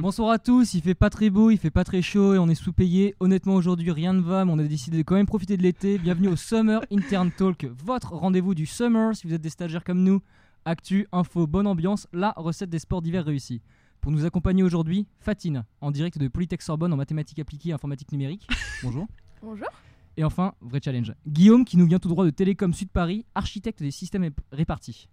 Bonsoir à tous, il fait pas très beau, il fait pas très chaud et on est sous-payé. Honnêtement aujourd'hui rien ne va mais on a décidé de quand même profiter de l'été. Bienvenue au Summer Intern Talk, votre rendez-vous du summer si vous êtes des stagiaires comme nous. Actu, info, bonne ambiance, la recette des sports d'hiver réussis. Pour nous accompagner aujourd'hui, Fatine, en direct de Polytech Sorbonne en mathématiques appliquées et informatique numérique. Bonjour. Bonjour. Et enfin, vrai challenge. Guillaume qui nous vient tout droit de Télécom Sud Paris, architecte des systèmes ép- répartis.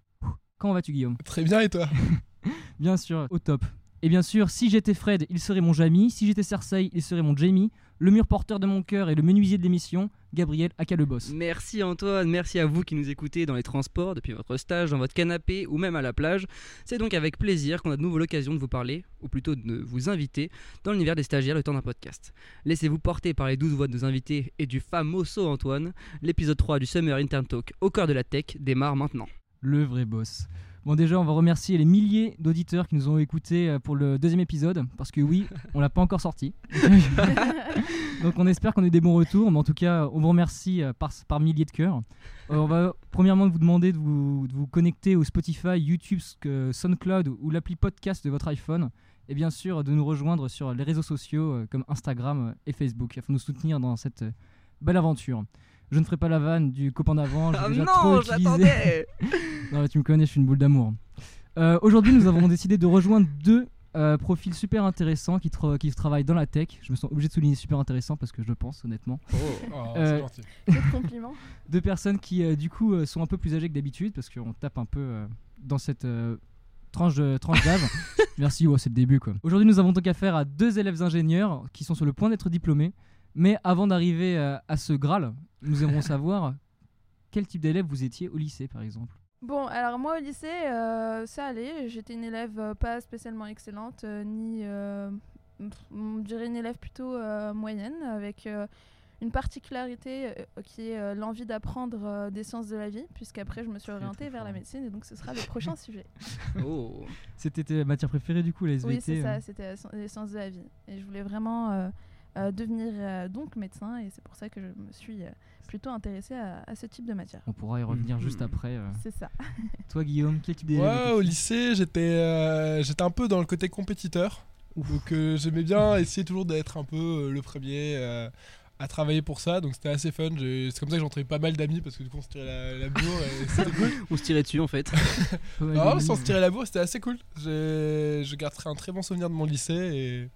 Comment vas-tu Guillaume? Très bien, et toi? Bien sûr, au top. Et bien sûr, si j'étais Fred, il serait mon Jamie. Si j'étais Cersei, il serait mon Jamie. Le mur porteur de mon cœur et le menuisier de l'émission, Gabriel Aka le boss. Merci Antoine, merci à vous qui nous écoutez dans les transports, depuis votre stage, dans votre canapé ou même à la plage. C'est donc avec plaisir qu'on a de nouveau l'occasion de vous parler, ou plutôt de vous inviter, dans l'univers des stagiaires le temps d'un podcast. Laissez-vous porter par les douze voix de nos invités et du famoso Antoine. L'épisode 3 du Summer Intern Talk au cœur de la tech démarre maintenant. Le vrai boss. Bon déjà, on va remercier les milliers d'auditeurs qui nous ont écoutés euh, pour le deuxième épisode, parce que oui, on l'a pas encore sorti. Donc on espère qu'on a eu des bons retours, mais en tout cas, on vous remercie euh, par, par milliers de cœurs. Euh, on va premièrement vous demander de vous, de vous connecter au Spotify, YouTube, SoundCloud ou l'appli podcast de votre iPhone. Et bien sûr, de nous rejoindre sur les réseaux sociaux comme Instagram et Facebook afin de nous soutenir dans cette belle aventure. Je ne ferai pas la vanne du copain d'avant. Ah déjà trop non, utilisé. j'attendais Non, mais tu me connais, je suis une boule d'amour. Euh, Aujourd'hui, nous avons décidé de rejoindre deux euh, profils super intéressants qui, tra- qui travaillent dans la tech. Je me sens obligé de souligner super intéressant parce que je le pense, honnêtement. Oh, Euh, c'est gentil. Compliments. Deux personnes qui, euh, du coup, euh, sont un peu plus âgées que d'habitude parce qu'on tape un peu euh, dans cette euh, tranche de- tranche d'âge. Merci, ouais, c'est le début, quoi. Aujourd'hui, nous avons donc affaire à deux élèves ingénieurs qui sont sur le point d'être diplômés. Mais avant d'arriver euh, à ce Graal, nous aimerons savoir quel type d'élève vous étiez au lycée, par exemple. Bon, alors moi au lycée, euh, ça allait. J'étais une élève euh, pas spécialement excellente, euh, ni. euh, on dirait une élève plutôt euh, moyenne, avec euh, une particularité euh, qui est euh, l'envie d'apprendre euh, des sciences de la vie, puisqu'après je me suis Très, orientée très vers la médecine, et donc ce sera le prochain sujet. Oh. C'était ta matière préférée, du coup, la SVT Oui, c'est euh. ça, c'était les sciences de la vie. Et je voulais vraiment euh, euh, devenir euh, donc médecin, et c'est pour ça que je me suis euh, plutôt intéressée à, à ce type de matière. On pourra y revenir juste Mhm. après. euh. C'est ça. Toi, Guillaume, quel type d'élève Ouais, au lycée, j'étais euh, j'étais un peu dans le côté compétiteur. Donc euh, j'aimais bien essayer toujours d'être un peu euh, le premier euh, à travailler pour ça. Donc c'était assez fun. C'est comme ça que rencontré pas mal d'amis parce que du coup on se tirait la, la bourre et c'était cool. On se tirait dessus en fait. Non, sans se tirer la bourre, c'était assez cool. Je garderai un très bon souvenir de mon lycée et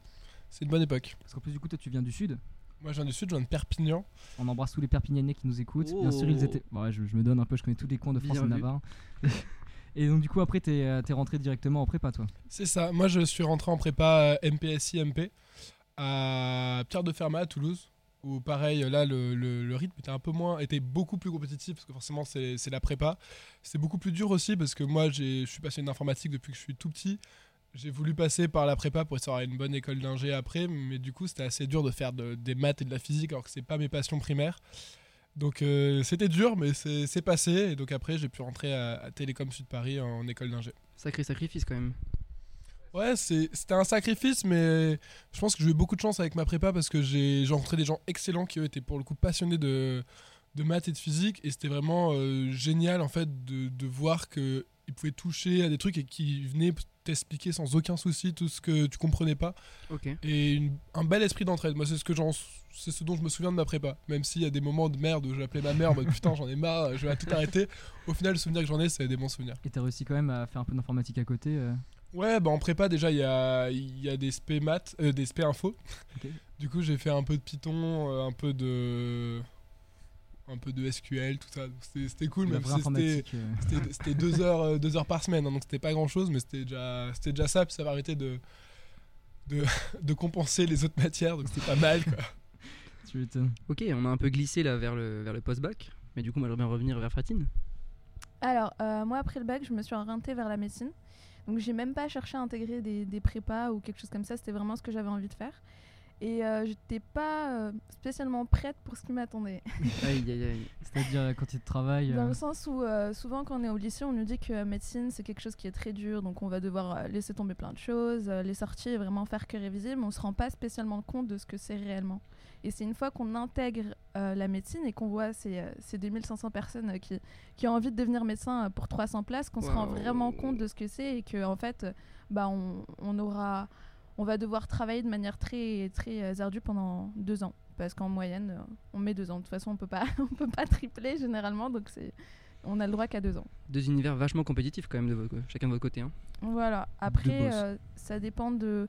c'est une bonne époque. Parce qu'en plus, du coup, toi, tu viens du sud. Moi je viens du sud, je viens de Perpignan. On embrasse tous les Perpignanais qui nous écoutent. Bien sûr, ils Oh. étaient. Bon, ouais, je, je me donne un peu, je connais tous les coins de France Bien et de vu. Navarre. et donc, du coup, après, t'es es rentré directement en prépa, toi? C'est ça. Moi, je suis rentré en prépa euh, MPSI MP à Pierre de Fermat à Toulouse. Où pareil, là, le, le- le rythme était un peu moins, était beaucoup plus compétitif parce que forcément, c'est c'est la prépa. C'est beaucoup plus dur aussi parce que moi, je suis passionné d'informatique depuis que je suis tout petit. J'ai voulu passer par la prépa pour essayer d'avoir une bonne école d'ingé après, mais du coup, c'était assez dur de faire de- des maths et de la physique alors que c'est pas mes passions primaires. Donc, euh, c'était dur, mais c'est passé. Et donc, après, j'ai pu rentrer à, à Télécom Sud Paris en école d'ingé. Sacré sacrifice quand même. Ouais, c'était un sacrifice, mais je pense que j'ai eu beaucoup de chance avec ma prépa parce que j'ai rencontré des gens excellents qui eux, étaient pour le coup passionnés de, de maths et de physique. Et c'était vraiment euh, génial en fait de, de voir qu'ils pouvaient toucher à des trucs et qui venaient t'expliquer sans aucun souci tout ce que tu comprenais pas. Ok. Et une- un bel esprit d'entraide. Moi, c'est ce, que j'en- c'est ce dont je me souviens de ma prépa. Même s'il y a des moments de merde où j'appelais ma mère en mode putain, j'en ai marre, je vais tout arrêter. Au final, le souvenir que j'en ai, c'est des bons souvenirs. Et t'as réussi quand même à faire un peu d'informatique à côté. euh. Ouais, bah en prépa déjà il y a, il y a des SP maths, euh, des SP info. Ok. Du coup j'ai fait un peu de Python, euh, un peu de un peu de SQL, tout ça. C'était cool, même si c'était euh. c'était- deux heures euh, deux heures par semaine, hein, donc c'était pas grand chose, mais c'était déjà c'était déjà ça. Puis ça va arrêter de de, de compenser les autres matières, donc c'était pas mal. Quoi. Tu. Ok, on a un peu glissé là vers le, vers le post-bac. Mais du coup, moi j'aimerais bien revenir vers Fatine. Alors, euh, moi, après le bac, je me suis orientée vers la médecine. Donc, j'ai même pas cherché à intégrer des, des prépas ou quelque chose comme ça. C'était vraiment ce que j'avais envie de faire. Et euh, j'étais pas euh, spécialement prête pour ce qui m'attendait. Aïe, aïe, aïe. C'est-à-dire euh, quand tu travailles. Dans euh, le sens où euh, souvent quand on est au lycée, on nous dit que euh, médecine c'est quelque chose qui est très dur, donc on va devoir laisser tomber plein de choses, euh, les sorties et vraiment faire que réviser, mais on se rend pas spécialement compte de ce que c'est réellement. Et c'est une fois qu'on intègre euh, la médecine et qu'on voit ces, euh, ces 2500 personnes euh, qui, qui ont envie de devenir médecin euh, pour 300 places, qu'on se rend vraiment compte de ce que c'est et que en fait, bah, on, on aura, on va devoir travailler de manière très très euh, ardue pendant deux ans, parce qu'en moyenne, euh, on met deux ans. De toute façon, on peut pas, on peut pas tripler généralement, donc c'est, on a le droit qu'à deux ans. Deux univers vachement compétitifs quand même de votre- chacun de votre côté. hein. Voilà. Après, euh, ça dépend de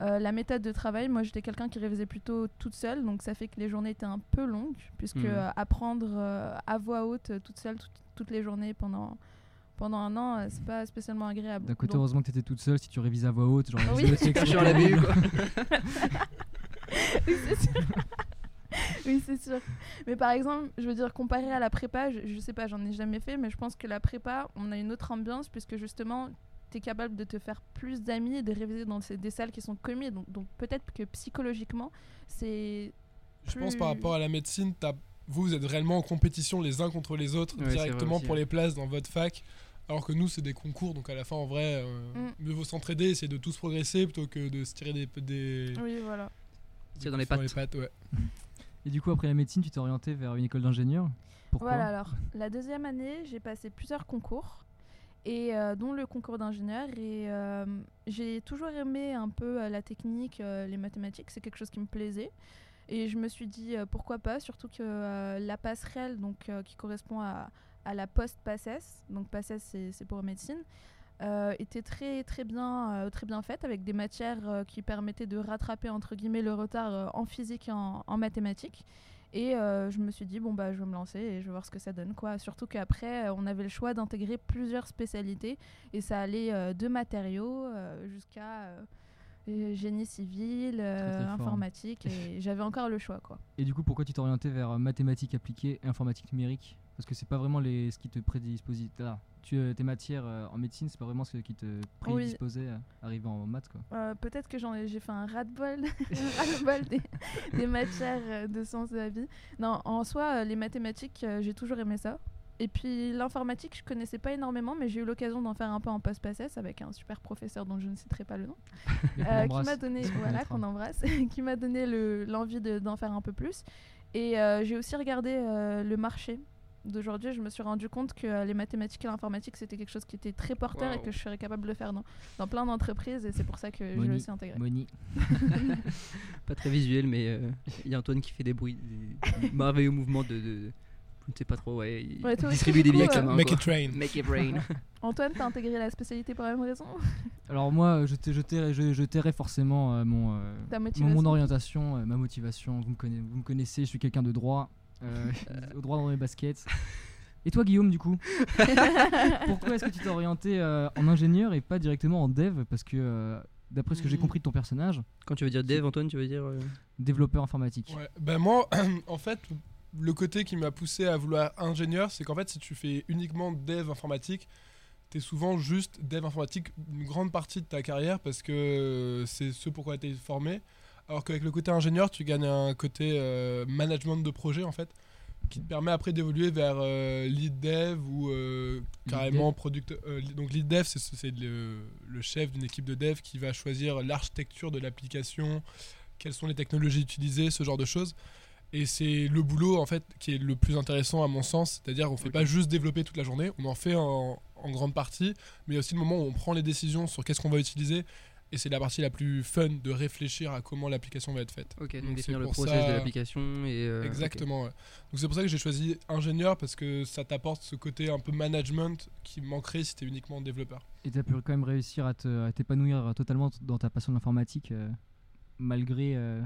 euh, la méthode de travail. Moi, j'étais quelqu'un qui révisait plutôt toute seule, donc ça fait que les journées étaient un peu longues, puisque euh, apprendre euh, à voix haute euh, toute seule tout- toutes les journées pendant pendant un an, euh, c'est pas spécialement agréable. D'un côté, Donc- heureusement que t'étais toute seule si tu révises à voix haute. Genre, Oui. l'avais eu quoi. oui, c'est sûr. oui, c'est sûr. Mais par exemple, je veux dire, comparé à la prépa, je, je sais pas, j'en ai jamais fait, mais je pense que la prépa, on a une autre ambiance, puisque justement, tu es capable de te faire plus d'amis et de réviser dans ces- des salles qui sont communes. Donc, donc peut-être que psychologiquement, c'est. Je pense par rapport à la médecine, t'as- vous, vous êtes réellement en compétition les uns contre les autres Ouais, directement aussi, pour ouais. les places dans votre fac. Alors que nous, c'est des concours, donc à la fin, en vrai, euh, Mm. mieux vaut s'entraider, essayer de tous progresser plutôt que de se tirer des. des Oui, voilà. des dans les pattes. ouais. Et du coup, après la médecine, tu t'es orienté vers une école d'ingénieur? Pourquoi? Voilà, alors, la deuxième année, j'ai passé plusieurs concours, et euh, dont le concours d'ingénieur. Et euh, j'ai toujours aimé un peu la technique, euh, les mathématiques, c'est quelque chose qui me plaisait. Et je me suis dit euh, pourquoi pas, surtout que euh, la passerelle, donc, euh, qui correspond à, à la post-PACES, donc PACES c'est pour médecine, euh, était très, très, bien, euh, très bien faite avec des matières euh, qui permettaient de rattraper entre guillemets le retard en physique et en, en mathématiques. Et je me suis dit, bon, bah, je vais me lancer et je vais voir ce que ça donne. Quoi. Surtout qu'après, on avait le choix d'intégrer plusieurs spécialités et ça allait de matériaux jusqu'à génie civil, euh, fort. informatique et j'avais encore le choix. Quoi. Et du coup, pourquoi tu t'es orienté vers mathématiques appliquées et informatique numérique? Parce que c'est pas vraiment les, ce qui te prédisposait. ah, tu, euh, tes matières euh, en médecine, c'est pas vraiment ce qui te prédisposait à arriver en maths. Quoi. Euh, Peut-être que j'en ai, j'ai fait un ras-de-bol, un ras-de-bol des, des matières de sciences de la vie. Non, en soi, les mathématiques, j'ai toujours aimé ça. Et puis l'informatique, je connaissais pas énormément, mais j'ai eu l'occasion d'en faire un peu en post-PACES avec un super professeur dont je ne citerai pas le nom, euh, qui m'a donné, voilà, qu'on embrasse, qui m'a donné le- l'envie de- d'en faire un peu plus. Et j'ai aussi regardé le marché d'aujourd'hui. Je me suis rendu compte que euh, les mathématiques et l'informatique, c'était quelque chose qui était très porteur et que je serais capable de le faire dans, dans plein d'entreprises. Et c'est pour ça que j'ai Moni. aussi intégré. Moni. Pas très visuel, mais euh, il y a Antoine qui fait des bruits, des merveilleux mouvements de, de- Je ne sais pas trop, ouais. Il Ouais, toi aussi, distribue du des billets avec euh, main. Make quoi. it rain. Make it rain. Antoine, t'as intégré la spécialité pour la même raison? Alors moi, je, je, je, je tairais forcément euh, mon, euh, mon, orientation, euh, ma motivation. Vous me, connaissez, vous me connaissez, je suis quelqu'un de droit, au droit dans mes baskets. Et toi, Guillaume, du coup Pourquoi est-ce que tu t'es orienté euh, en ingénieur et pas directement en dev Parce que, euh, d'après ce que j'ai Mhm. compris de ton personnage, Quand tu veux dire dev, Antoine, tu veux dire. euh, développeur informatique. Ouais. Ben moi, en fait, le côté qui m'a poussé à vouloir ingénieur, c'est qu'en fait, si tu fais uniquement dev informatique, t'es souvent juste dev informatique une grande partie de ta carrière parce que c'est ce pourquoi t'es formé. Alors qu'avec le côté ingénieur, tu gagnes un côté euh, management de projet en fait, qui te permet après d'évoluer vers euh, lead dev ou euh, carrément product. li- donc lead dev, c'est- le, le chef d'une équipe de dev qui va choisir l'architecture de l'application, quelles sont les technologies utilisées, ce genre de choses. Et c'est le boulot en fait qui est le plus intéressant à mon sens, c'est-à-dire on fait pas juste développer toute la journée, on en fait en, en grande partie, mais il y a aussi le moment où on prend les décisions sur qu'est-ce qu'on va utiliser, et c'est la partie la plus fun de réfléchir à comment l'application va être faite. Ok, donc, Donc, définir c'est le pour process ça- de l'application et. euh. Exactement. ouais. Donc c'est pour ça que j'ai choisi ingénieur parce que ça t'apporte ce côté un peu management qui manquerait si t'es uniquement développeur. Et tu as pu quand même réussir à t'épanouir totalement dans ta passion de l'informatique, euh, malgré... euh,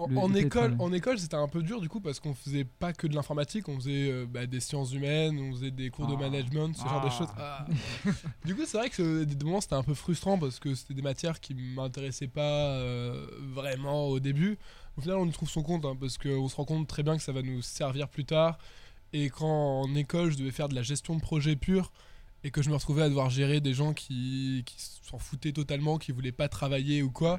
En, Le- en le école, en école, c'était un peu dur du coup parce qu'on faisait pas que de l'informatique, on faisait euh, bah, des sciences humaines, on faisait des cours de Ah. management, ce genre de Ah. choses. Ah. du coup, c'est vrai que des moments c'était un peu frustrant parce que c'était des matières qui m'intéressaient pas euh, vraiment au début. Au final, on y trouve son compte hein, parce qu'on se rend compte très bien que ça va nous servir plus tard. Et quand en école, je devais faire de la gestion de projet pur et que je me retrouvais à devoir gérer des gens qui, qui s'en foutaient totalement, qui voulaient pas travailler ou quoi.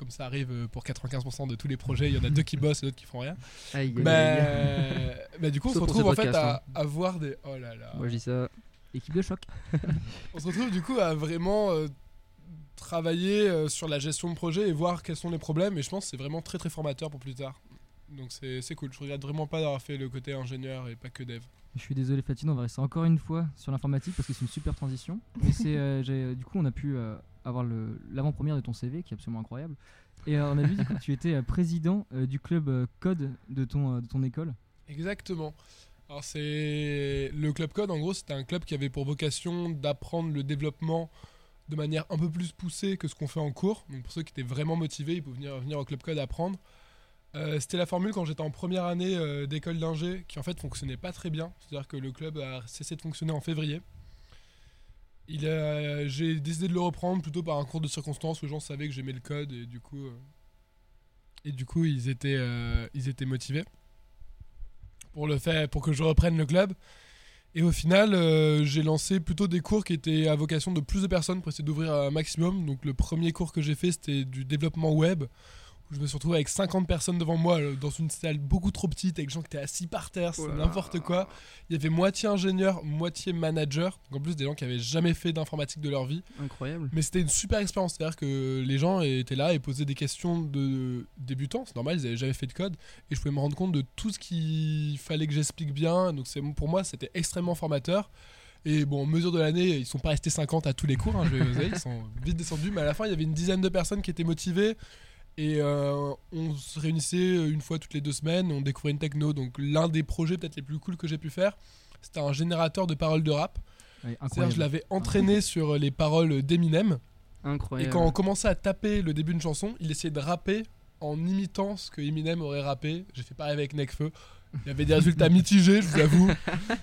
Comme ça arrive euh, pour 95% de tous les projets, il y en a deux qui bossent et d'autres qui font rien. Aïe, Bah, aïe. bah, du coup, on se Sauf retrouve en fait à, à voir des. Oh là là. Moi je dis ça. Équipe de choc. On se retrouve du coup à vraiment euh, travailler euh, sur la gestion de projet et voir quels sont les problèmes. Et je pense que c'est vraiment très très formateur pour plus tard. Donc c'est c'est cool. Je regrette vraiment pas d'avoir fait le côté ingénieur et pas que dev. Je suis désolé Fatine, on va rester encore une fois sur l'informatique parce que c'est une super transition. Mais c'est, euh, j'ai- du coup, on a pu euh, avoir l'avant-première de ton CV qui est absolument incroyable. Et euh, on a vu que tu étais euh, président euh, du club euh, code de ton, euh, de ton école. Exactement. Alors c'est le club code en gros c'était un club qui avait pour vocation d'apprendre le développement de manière un peu plus poussée que ce qu'on fait en cours. Donc pour ceux qui étaient vraiment motivés, ils pouvaient venir, venir au club code apprendre. Euh, c'était la formule quand j'étais en première année euh, d'école d'ingé qui en fait fonctionnait pas très bien. C'est-à-dire que le club a cessé de fonctionner en février. J'ai décidé de le reprendre plutôt par un cours de circonstances où les gens savaient que j'aimais le code et du coup, euh, ils, étaient, motivés pour le faire, pour que je reprenne le club. Et au final, j'ai lancé plutôt des cours qui étaient à vocation de plus de personnes pour essayer d'ouvrir un maximum. Donc le premier cours que j'ai fait, c'était du développement web. Où je me suis retrouvé avec 50 personnes devant moi euh, dans une salle beaucoup trop petite avec des gens qui étaient assis par terre, Oh c'est là. n'importe quoi. Il y avait moitié ingénieur, moitié manager. Donc en plus des gens qui avaient jamais fait d'informatique de leur vie. Incroyable. Mais c'était une super expérience, c'est-à-dire que les gens étaient là et posaient des questions de débutants, c'est normal, ils n'avaient jamais fait de code, et je pouvais me rendre compte de tout ce qu'il fallait que j'explique bien, donc c'est pour moi c'était extrêmement formateur. Et bon, en mesure de l'année, ils sont pas restés 50 à tous les cours, hein, je vais oser, ils sont vite descendus, mais à la fin il y avait une dizaine de personnes qui étaient motivées. Et euh, on se réunissait une fois toutes les deux semaines, on découvrait une techno. Donc l'un des projets peut-être les plus cool que j'ai pu faire, c'était un générateur de paroles de rap. Ouais, C'est-à-dire incroyable. je l'avais entraîné sur les paroles d'Eminem. Et Incroyable. quand on commençait à taper le début d'une chanson, il essayait de rapper en imitant ce que Eminem aurait rappé. J'ai fait pareil avec Nekfeu. Il y avait des résultats mitigés, je vous avoue.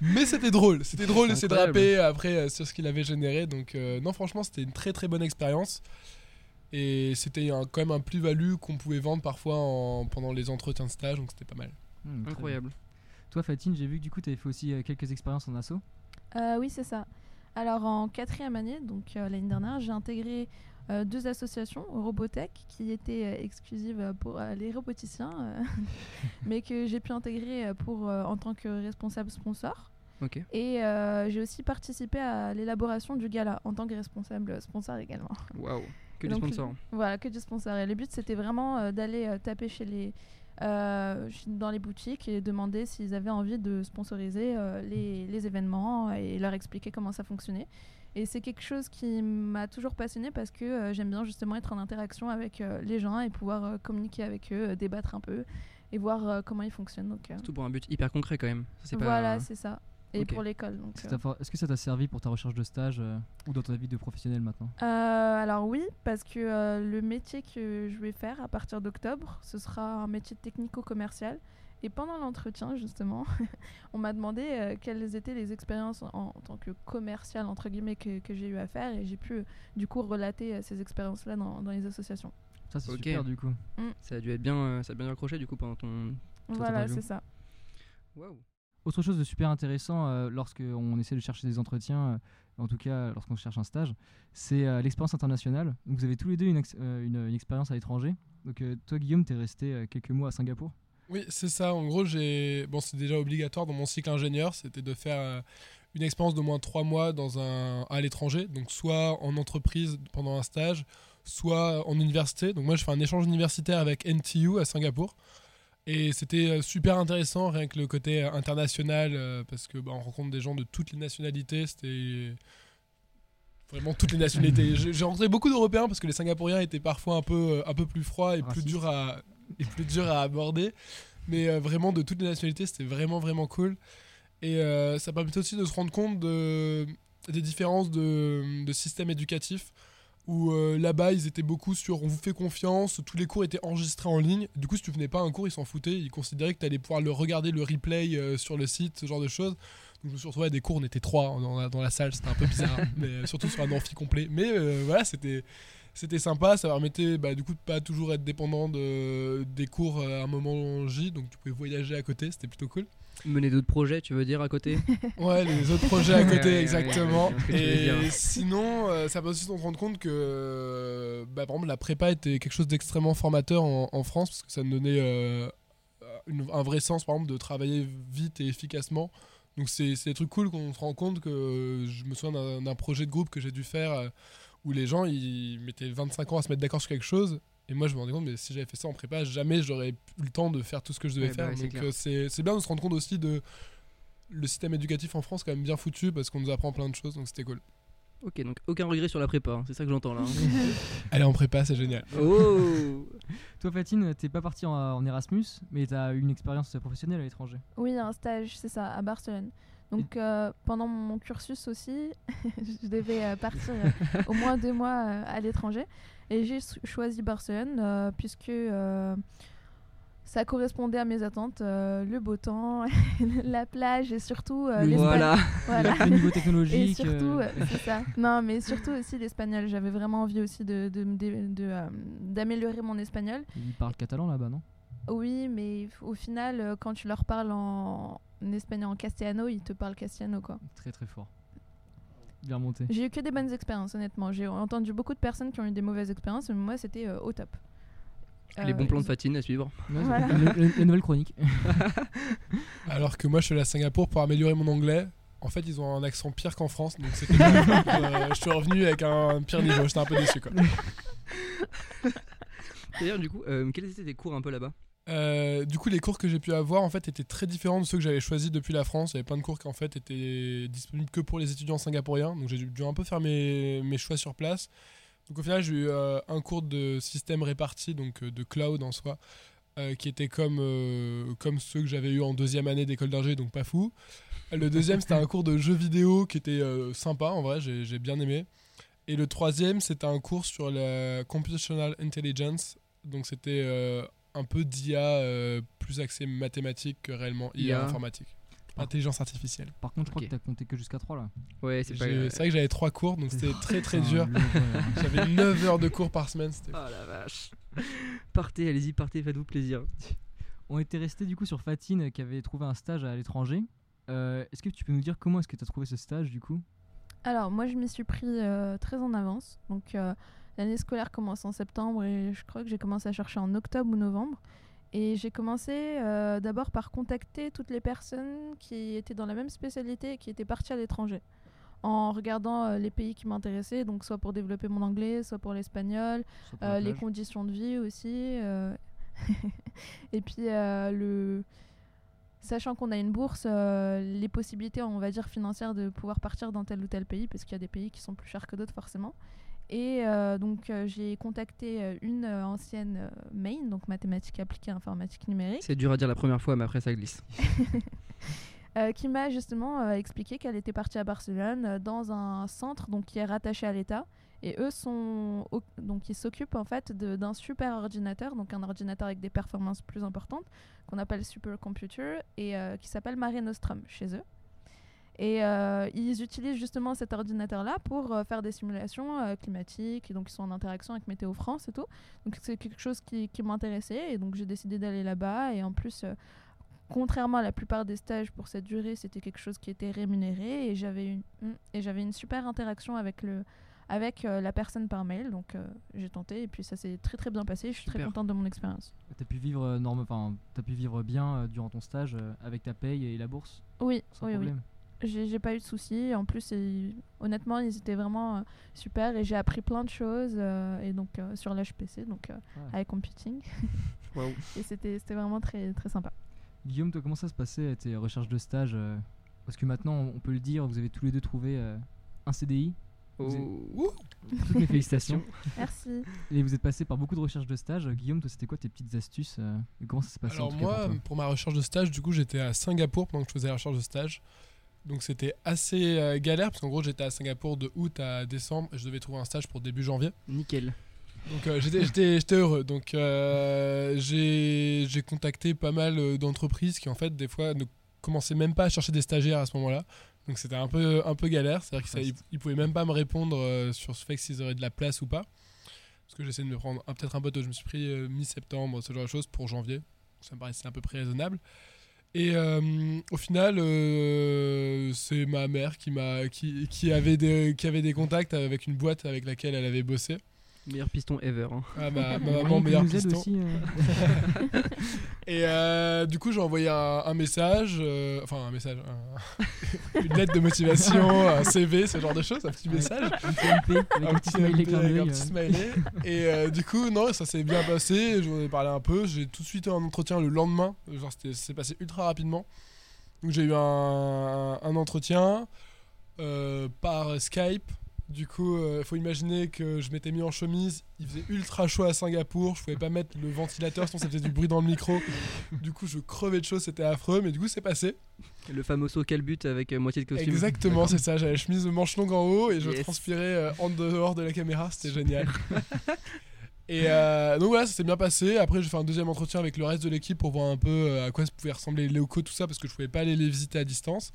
Mais c'était drôle. C'était drôle d'essayer de rapper après euh, sur ce qu'il avait généré. Donc, euh, non, franchement, c'était une très très bonne expérience. Et c'était quand même un plus-value qu'on pouvait vendre parfois en- pendant les entretiens de stage. Donc, c'était pas mal. Mmh, très Incroyable. bien. Toi Fatine, j'ai vu que du coup, tu avais fait aussi euh, quelques expériences en asso. Euh, oui, c'est ça. Alors en quatrième année, donc euh, l'année dernière, j'ai intégré euh, deux associations, Robotech, qui étaient euh, exclusives pour euh, les roboticiens, euh, mais que j'ai pu intégrer pour, euh, en tant que responsable sponsor. Ok. Et euh, j'ai aussi participé à l'élaboration du gala en tant que responsable sponsor également. Waouh. Que du sponsor. Voilà, que du sponsor. Et le but, c'était vraiment euh, d'aller euh, taper chez les, euh, dans les boutiques et demander s'ils avaient envie de sponsoriser euh, les, les événements et leur expliquer comment ça fonctionnait. Et c'est quelque chose qui m'a toujours passionné parce que j'aime bien justement être en interaction avec les gens et pouvoir communiquer avec eux, débattre un peu et voir comment ils fonctionnent. Donc, Surtout pour un but hyper concret quand même. Ça, c'est pas- voilà, c'est ça. Et pour l'école. donc, Est-ce que euh, est-ce que ça t'a servi pour ta recherche de stage euh, ou dans ta vie de professionnel maintenant? Euh, alors oui, parce que euh, le métier que je vais faire à partir d'octobre, ce sera un métier technico-commercial. Et pendant l'entretien, justement, on m'a demandé euh, quelles étaient les expériences en, en tant que commercial, entre guillemets, que, que j'ai eu à faire. Et j'ai pu, euh, du coup, relater euh, ces expériences-là dans, dans les associations. Ça, c'est super du coup. Ça a dû être bien, euh, ça a bien dû accrocher du coup pendant ton. Voilà, interview. c'est ça. Waouh. Autre chose de super intéressant euh, lorsqu'on essaie de chercher des entretiens, euh, en tout cas lorsqu'on cherche un stage, c'est euh, l'expérience internationale. Vous avez tous les deux une, euh, expérience à l'étranger. Donc toi Guillaume, tu es resté quelques mois à Singapour. Oui, c'est ça. En gros, j'ai bon, c'est déjà obligatoire dans mon cycle ingénieur, c'était de faire une expérience d'au moins trois mois dans un à l'étranger, donc soit en entreprise pendant un stage, soit en université. Donc moi, je fais un échange universitaire avec NTU à Singapour. Et c'était euh, super intéressant, rien que le côté euh, international, euh, parce que bah, on rencontre des gens de toutes les nationalités. C'était vraiment toutes les nationalités. J'ai rencontré beaucoup d'Européens parce que les Singapouriens étaient parfois un peu, un peu plus froids et plus durs à, et plus durs à aborder. Mais euh, vraiment, de toutes les nationalités, c'était vraiment, vraiment cool. Et euh, ça permet aussi de se rendre compte de, des différences de, de système éducatif. Où euh, là-bas, ils étaient beaucoup sur on vous fait confiance, tous les cours étaient enregistrés en ligne. Du coup, si tu venais pas à un cours, ils s'en foutaient. Ils considéraient que tu allais pouvoir le regarder, le replay euh, sur le site, ce genre de choses. Donc, je me suis retrouvé à des cours, on était trois hein, dans la, dans la salle, c'était un peu bizarre, mais euh, surtout sur un amphi complet. Mais euh, voilà, c'était c'était sympa, ça permettait bah, du coup de pas toujours être dépendant de, des cours à un moment J, donc tu pouvais voyager à côté, c'était plutôt cool. Mener d'autres projets, tu veux dire, à côté? Ouais, les autres projets à côté, ouais, exactement. Et sinon, euh, ça peut aussi se rendre compte que, euh, bah, par exemple, la prépa était quelque chose d'extrêmement formateur en, en France, parce que ça me donnait euh, une- un vrai sens, par exemple, de travailler vite et efficacement. Donc c'est des trucs cool qu'on se rend compte que je me souviens d'un- projet de groupe que j'ai dû faire euh, où les gens ils mettaient 25 ans à se mettre d'accord sur quelque chose. Et moi je me rendais compte, mais si j'avais fait ça en prépa, jamais j'aurais eu le temps de faire tout ce que je devais Ouais, bah faire. ouais, Donc euh, c'est c'est bien de se rendre compte aussi de le système éducatif en France, quand même bien foutu, parce qu'on nous apprend plein de choses, donc c'était cool. Ok, donc aucun regret sur la prépa, hein, c'est ça que j'entends là. hein. Aller en prépa, c'est génial. oh Toi, Fatine, t'es pas partie en, en Erasmus, mais t'as eu une expérience professionnelle à l'étranger. Oui, un stage, c'est ça, à Barcelone. Donc euh, pendant mon cursus aussi, je devais euh, partir euh, au moins deux mois euh, à l'étranger. Et j'ai choisi Barcelone euh, puisque euh, ça correspondait à mes attentes. euh, le beau temps, la plage et surtout euh. Voilà Voilà. Le niveau Et technologique. surtout, euh, euh, c'est ça. Non, mais surtout aussi l'espagnol. J'avais vraiment envie aussi de, de, de, euh, d'améliorer mon espagnol. Ils parlent catalan là-bas, non? Oui, mais au final, euh, quand tu leur parles en, en espagnol, en castellano, ils te parlent castellano, quoi. Très très fort. Bien remonté. J'ai eu que des bonnes expériences, honnêtement. J'ai entendu beaucoup de personnes qui ont eu des mauvaises expériences, mais moi, c'était euh, au top. Les Euh, bons plans de Fatine à suivre. Ouais, Voilà. le- le- Les nouvelles chroniques. Alors que moi, je suis allé à Singapour pour améliorer mon anglais. En fait, ils ont un accent pire qu'en France, donc c'était euh, je suis revenu avec un pire niveau. J'étais un peu déçu, quoi. D'ailleurs, du coup, euh, quels étaient tes cours un peu là-bas? Euh, du coup, les cours que j'ai pu avoir en fait étaient très différents de ceux que j'avais choisis depuis la France. Il y avait plein de cours qui en fait étaient disponibles que pour les étudiants singapouriens. Donc j'ai dû, un peu faire mes, choix sur place. Donc au final, j'ai eu euh, un cours de système réparti, donc euh, de cloud en soi, qui était comme, comme ceux que j'avais eu en deuxième année d'école d'ingé, donc pas fou. Le deuxième, c'était un cours de jeux vidéo qui était sympa en vrai, j'ai bien aimé. Et le troisième, c'était un cours sur la computational intelligence. Donc c'était un peu d'IA euh, plus axé mathématique que réellement IA, IA. informatique. Intelligence artificielle. Par contre, je crois Ok. que t'as compté que jusqu'à 3 là. Ouais, c'est pas. C'est vrai que j'avais trois cours, donc c'était très très dur. J'avais 9 heures de cours par semaine. c'était- Ah la vache Partez, allez-y, partez, faites-vous plaisir. On était resté du coup sur Fatine qui avait trouvé un stage à l'étranger. Euh, est-ce que tu peux nous dire comment est-ce que tu as trouvé ce stage du coup? Alors, moi, je m'y suis pris euh, très en avance. Donc, euh, l'année scolaire commence en septembre et je crois que j'ai commencé à chercher en octobre ou novembre. Et j'ai commencé euh, d'abord par contacter toutes les personnes qui étaient dans la même spécialité et qui étaient parties à l'étranger. En regardant euh, les pays qui m'intéressaient, donc soit pour développer mon anglais, soit pour l'espagnol, euh, les conditions de vie aussi. et puis, le... sachant qu'on a une bourse, les possibilités, on va dire, financières de pouvoir partir dans tel ou tel pays, parce qu'il y a des pays qui sont plus chers que d'autres forcément. Et euh, donc, euh, j'ai contacté euh, une euh, ancienne main, donc mathématiques appliquées, informatique numérique, C'est dur à dire la première fois, mais après ça glisse. qui m'a justement expliqué qu'elle était partie à Barcelone dans un centre donc, qui est rattaché à l'État. Et eux sont au- donc ils s'occupent en fait d'un super ordinateur, donc un ordinateur avec des performances plus importantes, qu'on appelle supercomputer et qui s'appelle Mare Nostrum chez eux. Et euh, ils utilisent justement cet ordinateur-là pour euh, faire des simulations euh, climatiques, et donc ils sont en interaction avec Météo France et tout. Donc c'est quelque chose qui, qui m'intéressait, et donc j'ai décidé d'aller là-bas. Et en plus, contrairement à la plupart des stages pour cette durée, c'était quelque chose qui était rémunéré, et j'avais une, et j'avais une super interaction avec le avec la personne par mail, donc j'ai tenté et puis ça s'est très très bien passé. Je suis très contente de mon expérience. T'as pu vivre norme, t'as pu vivre bien durant ton stage avec ta paye et la bourse, Oui, sans oui, oui. problème. J'ai j'ai pas eu de soucis. En plus, ils- honnêtement, ils étaient vraiment euh, super et j'ai appris plein de choses euh, et donc euh, sur l'HPC, donc euh, Ouais. avec computing. Et c'était c'était vraiment très très sympa. Guillaume, toi, comment ça se passait tes recherches de stage Parce que maintenant, on peut le dire, vous avez tous les deux trouvé euh, un CDI. Oh. Toutes mes félicitations. Merci. Et vous êtes passé par beaucoup de recherches de stage. Guillaume, toi, c'était quoi tes petites astuces euh, et Comment ça s'est passé en Alors tout cas, pour moi, toi? pour, ma recherche de stage, du coup, j'étais à Singapour pendant que je faisais la recherche de stage. Donc c'était assez euh, galère parce qu'en gros, j'étais à Singapour de août à décembre et je devais trouver un stage pour début janvier. Nickel. Donc euh, j'étais, heureux. Donc euh, j'ai, contacté pas mal d'entreprises qui en fait des fois ne commençaient même pas à chercher des stagiaires à ce moment-là. Donc c'était un peu, un peu galère. C'est-à-dire qu'ils ils pouvaient même pas me répondre sur ce fait que s'ils auraient de la place ou pas. Parce que j'essaie de me prendre peut-être un peu tôt. Je me suis pris mi-septembre, ce genre de choses pour janvier. Ça me paraissait à peu près raisonnable. Et euh, au final, euh, c'est ma mère qui, m'a, qui, qui, avait des, qui avait des contacts avec une boîte avec laquelle elle avait bossé. Meilleur piston ever. hein. Ah, ma, ma Vous maman, voyez meilleur piston. aussi, euh, Et euh, du coup, j'ai envoyé un, un message, euh, enfin un message, un- une lettre de motivation, un CV, ce genre de choses, un petit message. un petit MP avec un petit smiley MP avec un petit smiley. Et euh, du coup, non, ça s'est bien passé. J'en ai parlé un peu. J'ai tout de suite eu un entretien le lendemain. Genre, c'était- c'est passé ultra rapidement. Donc, j'ai eu un, un entretien euh, par Skype. Du coup, il faut imaginer que je m'étais mis en chemise. Il faisait ultra chaud à Singapour. Je pouvais pas mettre le ventilateur, sinon ça faisait du bruit dans le micro. Du coup, je crevais de chaud. C'était affreux. Mais du coup, c'est passé. Le fameux saut calbut avec euh, moitié de costume. Exactement, c'est ça. J'avais la chemise manche longue en haut et je Yes. transpirais euh, en dehors de la caméra. C'était génial. et euh, donc voilà, ça s'est bien passé. Après, j'ai fait un deuxième entretien avec le reste de l'équipe pour voir un peu euh, à quoi ça pouvait ressembler les locaux, tout ça, parce que je pouvais pas aller les visiter à distance.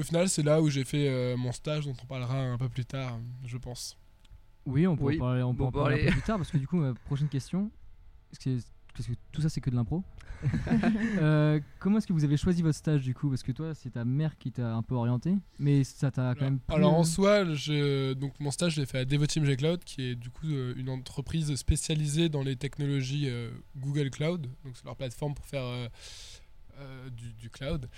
Au final, c'est là où j'ai fait euh, mon stage, dont on parlera un peu plus tard, je pense. Oui, on peut Oui, en parler, on peut bon, en parler allez. un peu plus tard parce que du coup, ma prochaine question, est-ce que, parce que tout ça c'est que de l'impro. Euh, comment est-ce que vous avez choisi votre stage du coup? Parce que toi, c'est ta mère qui t'a un peu orienté, mais ça t'a quand même. plu, Alors en euh, soi, je, donc mon stage, je l'ai fait à Devoteam G-Cloud, qui est du coup euh, une entreprise spécialisée dans les technologies euh, Google Cloud. Donc c'est leur plateforme pour faire euh, du, du cloud.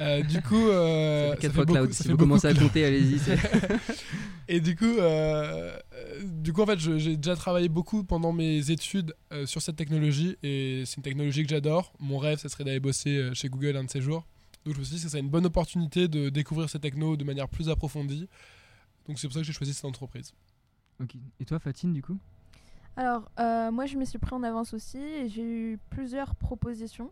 Euh, du coup, euh, Ça fait beaucoup- cloud. ça Si fait vous commencez à compter, allez-y. c'est- Et du coup, euh, du coup, en fait, j'ai déjà travaillé beaucoup pendant mes études euh, sur cette technologie et c'est une technologie que j'adore. Mon rêve, ça serait d'aller bosser chez Google un de ces jours. Donc je me suis dit que ça serait une bonne opportunité de découvrir cette techno de manière plus approfondie. Donc c'est pour ça que j'ai choisi cette entreprise. ok. Et toi, Fatine, du coup? Alors, euh, moi, je me suis pris en avance aussi et j'ai eu plusieurs propositions.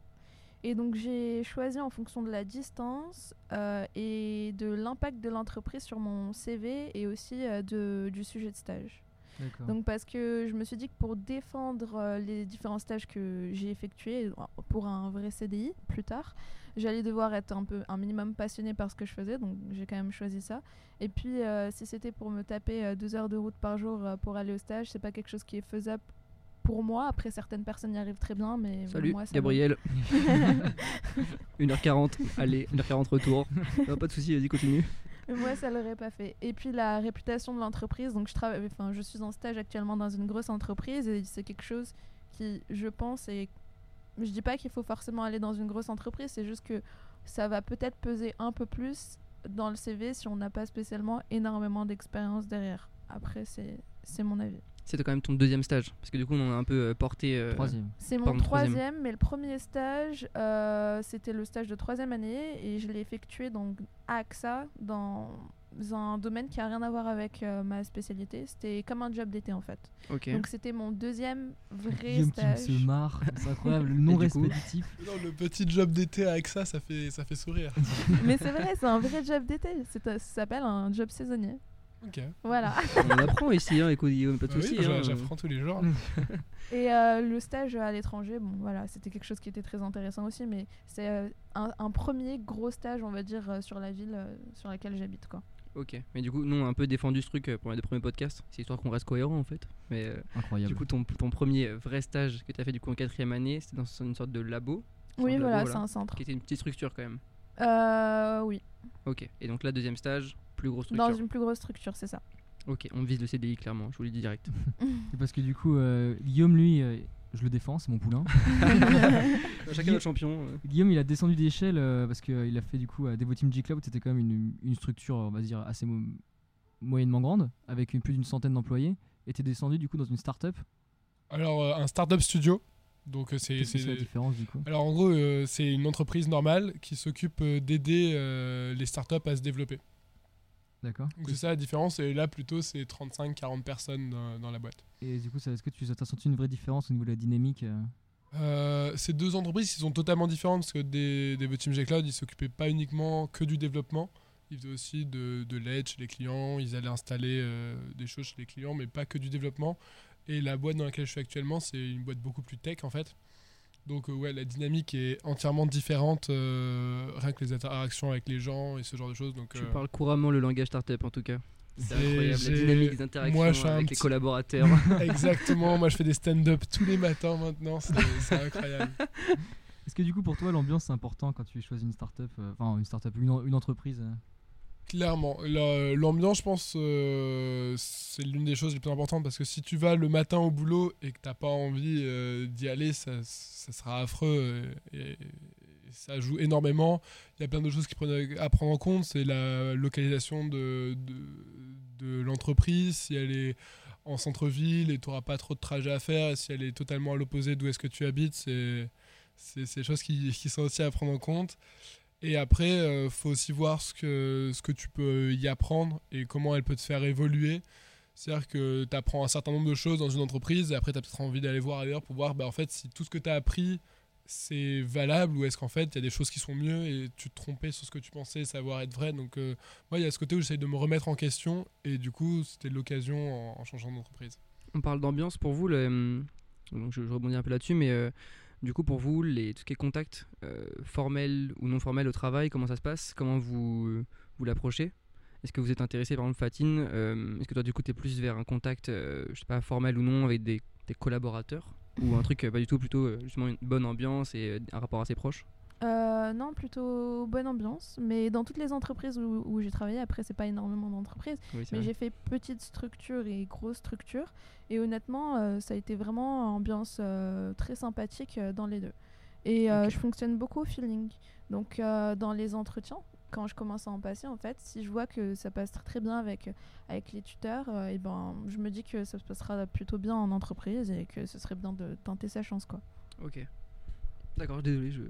Et donc, j'ai choisi en fonction de la distance euh, et de l'impact de l'entreprise sur mon CV et aussi euh, de, du sujet de stage. Donc, parce que je me suis dit que pour défendre euh, les différents stages que j'ai effectués pour un vrai CDI plus tard, j'allais devoir être un peu un minimum passionné par ce que je faisais. Donc, j'ai quand même choisi ça. Et puis, si c'était pour me taper deux heures de route par jour pour aller au stage, c'est pas quelque chose qui est faisable pour moi. Après, certaines personnes y arrivent très bien, mais Salut, moi, ça Gabriel. 1h40, allez, 1h40 retour. Non, pas de soucis, vas-y, continue. moi, ça l'aurait pas fait. Et puis, la réputation de l'entreprise. Donc, je travaille. Enfin, je suis en stage actuellement dans une grosse entreprise et c'est quelque chose qui, je pense, est. Je dis pas qu'il faut forcément aller dans une grosse entreprise. C'est juste que ça va peut-être peser un peu plus dans le CV si on n'a pas spécialement énormément d'expérience derrière. Après, c'est mon avis. C'était quand même ton deuxième stage. Parce que du coup, on en a un peu euh, porté. euh, Troisième. C'est mon Pardon, troisième. troisième, mais le premier stage, euh, c'était le stage de troisième année et je l'ai effectué donc à AXA dans un domaine qui a rien à voir avec euh, ma spécialité. C'était comme un job d'été en fait. Ok. Donc c'était mon deuxième vrai Guillaume qui stage. se marre, c'est incroyable, le non répétitif. Non, le petit job d'été avec ça, ça fait, ça fait sourire. mais c'est vrai, c'est un vrai job d'été. Ça s'appelle un job saisonnier. Ok. Voilà. On apprend ici, hein, écoute, Guillaume, pas de oui, soucis. hein. J'apprends tous les jours. Et euh, le stage à l'étranger, bon voilà, c'était quelque chose qui était très intéressant aussi, mais c'est euh, un, un premier gros stage, on va dire, euh, sur la ville sur laquelle j'habite quoi. Ok, mais du coup, nous on a un peu défendu ce truc pour les deux premiers podcasts. C'est histoire qu'on reste cohérent en fait. Mais Incroyable. du coup, ton, ton premier vrai stage que tu as fait du coup en quatrième année, c'était dans une sorte de labo. Oui, voilà, c'est un centre. Qui était une petite structure quand même. Euh, oui, Ok, et donc là, deuxième stage, plus grosse structure. dans une plus grosse structure, c'est ça. Ok, on vise le CDI clairement, je vous le dis direct. Parce que du coup, euh, Guillaume, lui, euh, je le défends, c'est mon poulain. Chacun notre champion. Guillaume, il a descendu d'échelle euh, parce qu'il a fait du coup à Devoteam G Cloud, c'était quand même une, une structure, on va dire, assez mo- moyennement grande, avec une- plus d'une centaine d'employés. Et t'es descendu du coup dans une start-up. Alors, euh, un startup studio. Donc, euh, c'est. La différence du coup? Alors, en gros, euh, c'est une entreprise normale qui s'occupe euh, d'aider euh, les startups à se développer. D'accord. Donc, c'est ça la différence. Et là, plutôt, c'est 35-40 personnes dans, dans la boîte. Et du coup, ça- est-ce que tu as senti une vraie différence au niveau de la dynamique euh Euh, ces deux entreprises qui sont totalement différentes parce que des, des Team G-Cloud, ils s'occupaient pas uniquement que du développement. Ils faisaient aussi de, de l'aide chez les clients. Ils allaient installer euh, des choses chez les clients, mais pas que du développement. Et la boîte dans laquelle je suis actuellement, c'est une boîte beaucoup plus tech en fait. Donc euh, ouais, la dynamique est entièrement différente, euh, rien que les interactions avec les gens et ce genre de choses. Donc, Tu euh, parles couramment le langage startup en tout cas. C'est incroyable, la dynamique des interactions moi, je avec les collaborateurs. Exactement, moi je fais des stand-up tous les matins maintenant, c'est incroyable. Est-ce que du coup pour toi l'ambiance c'est important quand tu choisis une start-up, euh, enfin une start-up, une, en- une entreprise euh Clairement, La- l'ambiance, je pense, euh, c'est l'une des choses les plus importantes parce que si tu vas le matin au boulot et que t'as pas envie euh, d'y aller, ça, sera affreux et, ça joue énormément. Il y a plein de choses à prendre en compte, c'est la localisation de, l'entreprise, si elle est en centre-ville et tu n'auras pas trop de trajet à faire, si elle est totalement à l'opposé d'où est-ce que tu habites, c'est des choses qui sont aussi à prendre en compte. Et après, euh, faut aussi voir ce que, ce que tu peux y apprendre et comment elle peut te faire évoluer. C'est-à-dire que tu apprends un certain nombre de choses dans une entreprise et après tu as peut-être envie d'aller voir ailleurs pour voir bah, en fait, si tout ce que tu as appris c'est valable ou est-ce qu'en fait il y a des choses qui sont mieux et tu te trompais sur ce que tu pensais savoir être vrai. Donc euh, moi il y a ce côté où j'essaye de me remettre en question et du coup c'était l'occasion en, changeant d'entreprise. On parle d'ambiance pour vous. hum, donc je, je rebondis un peu là-dessus, mais euh, du coup, pour vous, les, tout ce qui est contact, euh, formel ou non formel au travail, comment ça se passe? Comment vous, vous l'approchez? Est-ce que vous êtes intéressé, par exemple, Fatine euh, Est-ce que toi, du coup, tu plus vers un contact, euh, je sais pas, formel ou non, avec des, des collaborateurs? Ou un truc pas du tout, plutôt justement une bonne ambiance et un rapport assez proche? Euh, non, plutôt bonne ambiance. Mais dans toutes les entreprises où, où j'ai travaillé, après, c'est pas énormément d'entreprises, Oui, mais j'ai fait petite structure et grosse structure. Et honnêtement, euh, ça a été vraiment ambiance euh, très sympathique dans les deux. Et je fonctionne beaucoup au feeling. Donc, dans les entretiens, quand je commence à en passer, en fait, si je vois que ça passe très, très bien avec, avec les tuteurs, euh, et ben, je me dis que ça se passera plutôt bien en entreprise et que ce serait bien de tenter sa chance, quoi. Ok. D'accord, désolé. Je...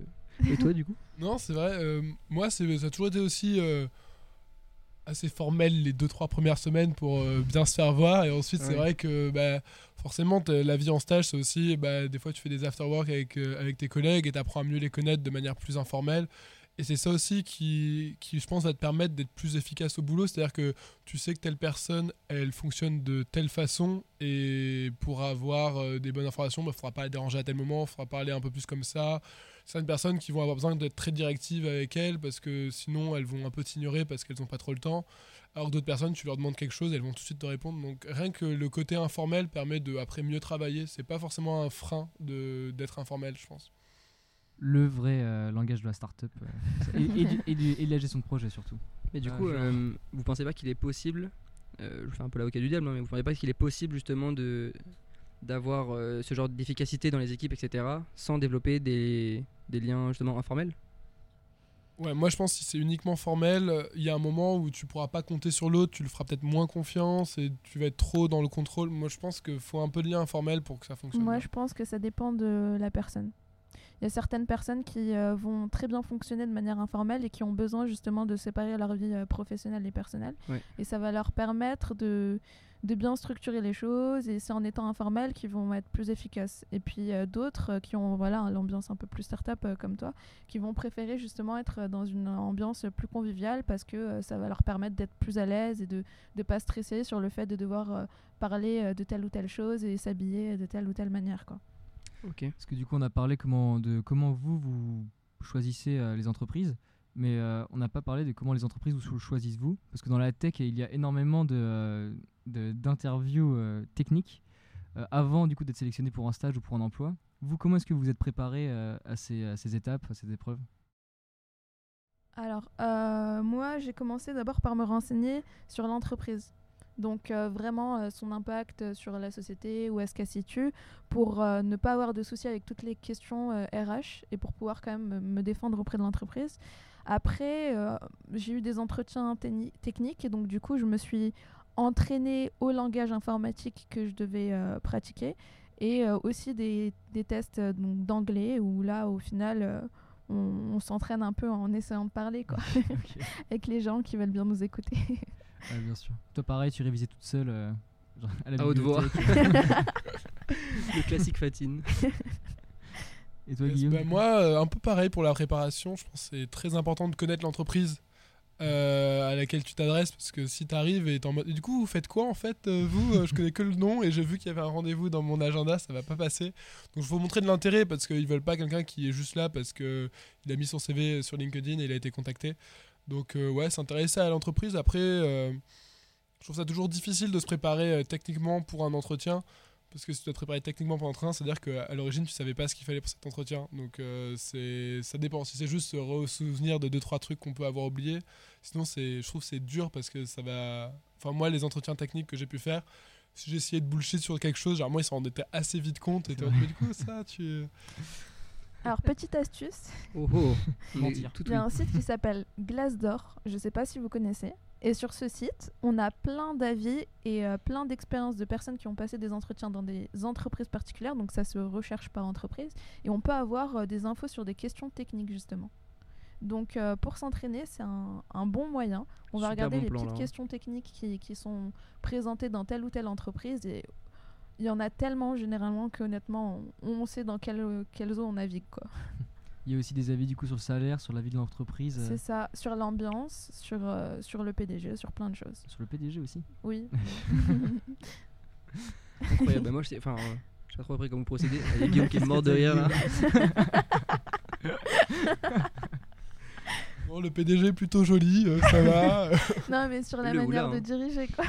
Et toi, du coup Non, c'est vrai. euh, moi, ça a toujours été aussi euh, assez formel les deux trois premières semaines pour euh, bien se faire voir. Et ensuite, c'est vrai que bah, forcément, la vie en stage, c'est aussi bah, des fois tu fais des after-work avec, euh, avec tes collègues et tu apprends à mieux les connaître de manière plus informelle. Et c'est ça aussi qui, je pense, va te permettre d'être plus efficace au boulot. C'est-à-dire que tu sais que telle personne, elle fonctionne de telle façon. Et pour avoir euh, des bonnes informations, il ne faudra pas la déranger à tel moment, il faudra parler un peu plus comme ça. Certaines personnes qui vont avoir besoin d'être très directives avec elles parce que sinon elles vont un peu t'ignorer parce qu'elles n'ont pas trop le temps. Alors d'autres personnes, tu leur demandes quelque chose, elles vont tout de suite te répondre. Donc rien que le côté informel permet de après mieux travailler. C'est pas forcément un frein d'être informel, je pense. Le vrai euh, langage de la start-up euh, et, et du- et du- et de la gestion de projet surtout. Mais du Ah, coup, genre. euh, vous pensez pas qu'il est possible, euh, je fais un peu l'avocat du diable, hein, mais vous pensez pas qu'il est possible justement de d'avoir euh, ce genre d'efficacité dans les équipes, etc., sans développer des, des liens justement informels? Ouais, moi je pense que si c'est uniquement formel, euh, il y a un moment où tu pourras pas compter sur l'autre, tu le feras peut-être moins confiance et tu vas être trop dans le contrôle. Moi je pense qu'il faut un peu de lien informel pour que ça fonctionne. Moi, bien. je pense que ça dépend de la personne. Il y a certaines personnes qui euh, vont très bien fonctionner de manière informelle et qui ont besoin justement de séparer leur vie euh, professionnelle et personnelle. Ouais. Et ça va leur permettre de, de bien structurer les choses et c'est en étant informel qu'ils vont être plus efficaces. Et puis euh, d'autres qui ont voilà l'ambiance un peu plus start-up comme toi, qui vont préférer justement être dans une ambiance plus conviviale parce que ça va leur permettre d'être plus à l'aise et de ne pas stresser sur le fait de devoir parler de telle ou telle chose et s'habiller de telle ou telle manière. Quoi. Ok. Parce que du coup, on a parlé comment, de comment vous, vous choisissez euh, les entreprises, mais euh, on n'a pas parlé de comment les entreprises vous choisissent vous. Parce que dans la tech, il y a énormément de, euh, de- d'interviews euh, techniques euh, avant du coup d'être sélectionné pour un stage ou pour un emploi. Vous, comment est-ce que vous êtes préparé euh, à, ces, à ces étapes, à ces épreuves? Alors, euh, moi, j'ai commencé d'abord par me renseigner sur l'entreprise. Donc, euh, vraiment, euh, son impact sur la société, où est-ce qu'elle se situe, pour euh, ne pas avoir de soucis avec toutes les questions euh, RH et pour pouvoir quand même me- défendre auprès de l'entreprise. Après, euh, j'ai eu des entretiens techni- techniques et donc, du coup, je me suis entraînée au langage informatique que je devais euh, pratiquer et euh, aussi des, des tests euh, d'anglais où là, au final, euh, on, on s'entraîne un peu en essayant de parler quoi, avec les gens qui veulent bien nous écouter. Ouais, Bien sûr. Toi, pareil, tu révisais toute seule euh, genre à la À haute voix. Le classique Fatine. Et toi, Yes, Guillaume bah, du coup moi, euh, un peu pareil pour la préparation. Je pense que c'est très important de connaître l'entreprise euh, à laquelle tu t'adresses parce que si tu arrives et t'es en mode. Du coup, vous faites quoi en fait euh, Vous, euh, je connais que le nom et j'ai vu qu'il y avait un rendez-vous dans mon agenda, ça va pas passer. Donc, il faut montrer de l'intérêt parce qu'ils veulent pas quelqu'un qui est juste là parce que il a mis son CV sur LinkedIn et il a été contacté. Donc, euh, ouais, s'intéresser à l'entreprise. Après, euh, je trouve ça toujours difficile de se préparer euh, techniquement pour un entretien Parce que si tu dois te préparer techniquement pour l'entretien, c'est-à-dire qu'à l'origine, tu savais pas ce qu'il fallait pour cet entretien. Donc c'est ça dépend. Si c'est juste se re-souvenir de deux trois trucs qu'on peut avoir oubliés, sinon je trouve c'est dur parce que ça va. Enfin moi, les entretiens techniques que j'ai pu faire, si j'essayais de bullshit sur quelque chose, genre moi ils s'en rendaient assez vite compte. Et mais du coup ça, tu. Alors, petite astuce, Oh oh. Mentir. il y a un site qui s'appelle Glassdoor. Je sais pas si vous connaissez. Et sur ce site, on a plein d'avis et euh, plein d'expériences de personnes qui ont passé des entretiens dans des entreprises particulières. Donc, ça se recherche par entreprise. Et on peut avoir euh, des infos sur des questions techniques, justement. Donc, euh, pour s'entraîner, c'est un, un bon moyen. On va regarder bon les plan, petites là, hein. questions techniques qui, qui sont présentées dans telle ou telle entreprise. Et il y en a tellement, généralement, qu'honnêtement, on, on sait dans quelle, quelle zone on navigue. Quoi. Il y a aussi des avis du coup sur le salaire, sur la vie de l'entreprise, euh, C'est ça, sur l'ambiance, sur, euh, sur le PDG, sur plein de choses. sur le PDG aussi. Oui. Incroyable. Bah, moi, je sais, enfin, euh, je sais pas trop après comment procéder. Il y a Guillaume qui est mort de rire là. Bon, le PDG est plutôt joli, euh, ça va. non, mais sur la Le manière oula, de hein. diriger, quoi.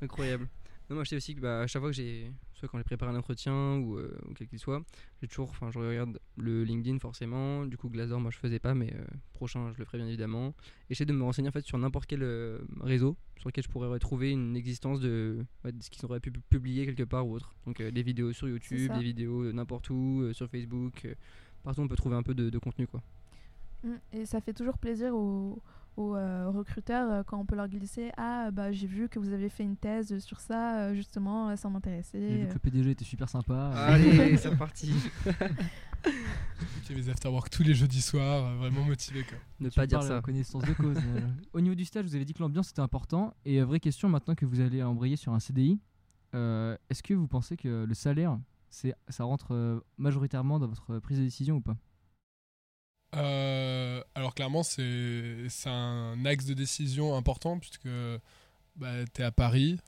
Incroyable. Non, moi je sais aussi que bah, à chaque fois que j'ai, soit quand j'ai préparé un entretien ou, euh, ou quel qu'il soit, j'ai toujours, enfin je regarde le LinkedIn forcément, du coup Glassdoor moi je faisais pas, mais euh, prochain je le ferai bien évidemment. J'essaie de me renseigner en fait sur n'importe quel euh, réseau sur lequel je pourrais retrouver une existence de, ouais, de ce qu'ils auraient pu pu- publier quelque part ou autre. Donc des vidéos sur YouTube, des vidéos n'importe où, sur Facebook, partout on peut trouver un peu de, de contenu quoi. Mm. Et ça fait toujours plaisir aux, aux, euh, recruteurs euh, quand on peut leur glisser Ah, bah j'ai vu que vous avez fait une thèse sur ça, euh, justement, ça J'ai m'intéressait. vu que le PDG était super sympa. euh, Allez, c'est reparti. Il y avait les afterwork tous les jeudis soirs, euh, vraiment motivé quoi. ne tu pas dire ça. en connaissance de cause. euh. Au niveau du stage, vous avez dit que l'ambiance était important. Et euh, vraie question maintenant que vous allez embrayer sur un CDI, euh, est-ce que vous pensez que le salaire, c'est, ça rentre euh, majoritairement dans votre prise de décision ou pas? Euh, alors clairement, c'est un axe de décision important puisque bah, tu es à Paris,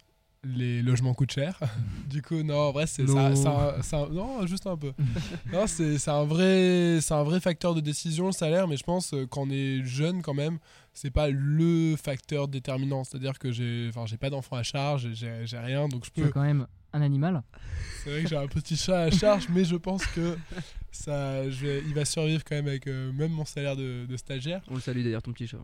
les logements coûtent cher. du coup, non, en vrai, c'est ça, Non. ça- ça- non, juste un peu. non, c'est un vrai, un vrai facteur de décision le salaire, mais je pense euh, quand on est jeune quand même, c'est pas le facteur déterminant. C'est-à-dire que j'ai, pas d'enfant à charge, j'ai rien, donc je Tu peux. quand même un animal. C'est vrai que j'ai un petit chat à charge, mais je pense que ça, je vais- il va survivre quand même avec euh, même mon salaire de, de stagiaire. On le salue d'ailleurs ton petit chat.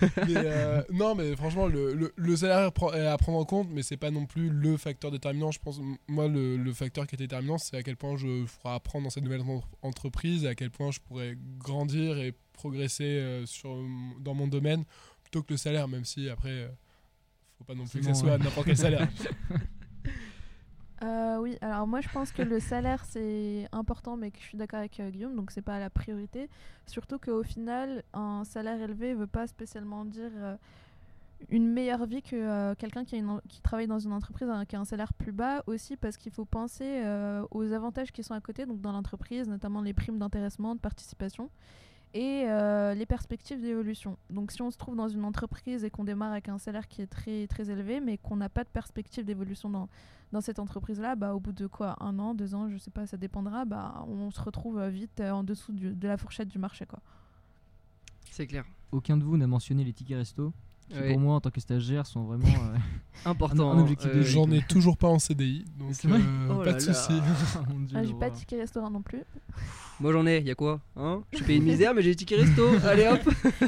Mais, euh, non, mais franchement, le, le, le salaire est à prendre en compte, mais c'est pas non plus le facteur déterminant. Je pense, moi, le, le facteur qui est déterminant, c'est à quel point je ferai apprendre dans cette nouvelle en- entreprise, et à quel point je pourrais grandir et progresser euh, sur, dans mon domaine, plutôt que le salaire, même si après, euh, faut pas non plus que ça Forcément, soit n'importe quel salaire. Euh, oui, alors moi je pense que le salaire c'est important, mais que je suis d'accord avec euh, Guillaume, donc c'est pas la priorité. Surtout qu'au final, un salaire élevé veut pas spécialement dire euh, une meilleure vie que quelqu'un qui, travaille dans une entreprise hein, qui a un salaire plus bas aussi, parce qu'il faut penser aux avantages qui sont à côté, donc dans l'entreprise, notamment les primes d'intéressement, de participation. Et euh, les perspectives d'évolution. Donc, si on se trouve dans une entreprise et qu'on démarre avec un salaire qui est très très élevé, mais qu'on n'a pas de perspective d'évolution dans, dans cette entreprise-là, bah, au bout de quoi? Un an, deux ans, je sais pas, ça dépendra, bah, on se retrouve euh, vite euh, en dessous du- de la fourchette du marché. Quoi. C'est clair. Aucun de vous n'a mentionné les tickets resto, qui pour moi en tant que stagiaire sont vraiment. euh, Important. Un- un objectif euh, de J'en ai toujours pas en CDI, donc euh, Oh pas de soucis. Ah, j'ai pas de ticket restaurant non plus. Moi j'en ai, y a quoi hein? Je suis payé une misère, mais j'ai des tickets resto. Allez hop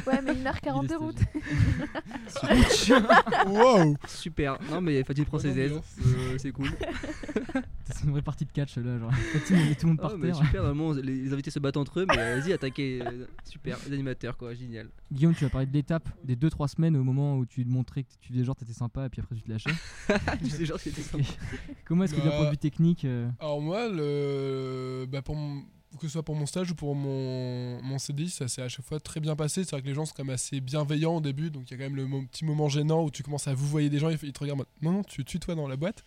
Ouais, mais 1h40 Il de route. wow Super. Non, mais Fatih prend ses ambiance. Euh, c'est cool. C'est une vraie partie de catch là, genre. Fatine, on met tout le monde par Oh, terre. super, vraiment, les, les invités se battent entre eux, mais vas-y, attaquez. euh, super, les animateurs, quoi, génial. Guillaume, tu as parlé de l'étape des 2-3 semaines au moment où tu te montrais que tu faisais genre t'étais sympa et puis après tu te lâchais. tu genre, sympa. Comment est-ce que d'un Bah. point de vue technique, euh, Alors moi, le, bah pour mon- que ce soit pour mon stage ou pour mon, mon CDI, ça s'est à chaque fois très bien passé. C'est vrai que les gens sont quand même assez bienveillants au début, donc il y a quand même le mo- petit moment gênant où tu commences à vous voyer des gens, ils, ils te regardent, en mode, non, non, tu tutoies dans la boîte.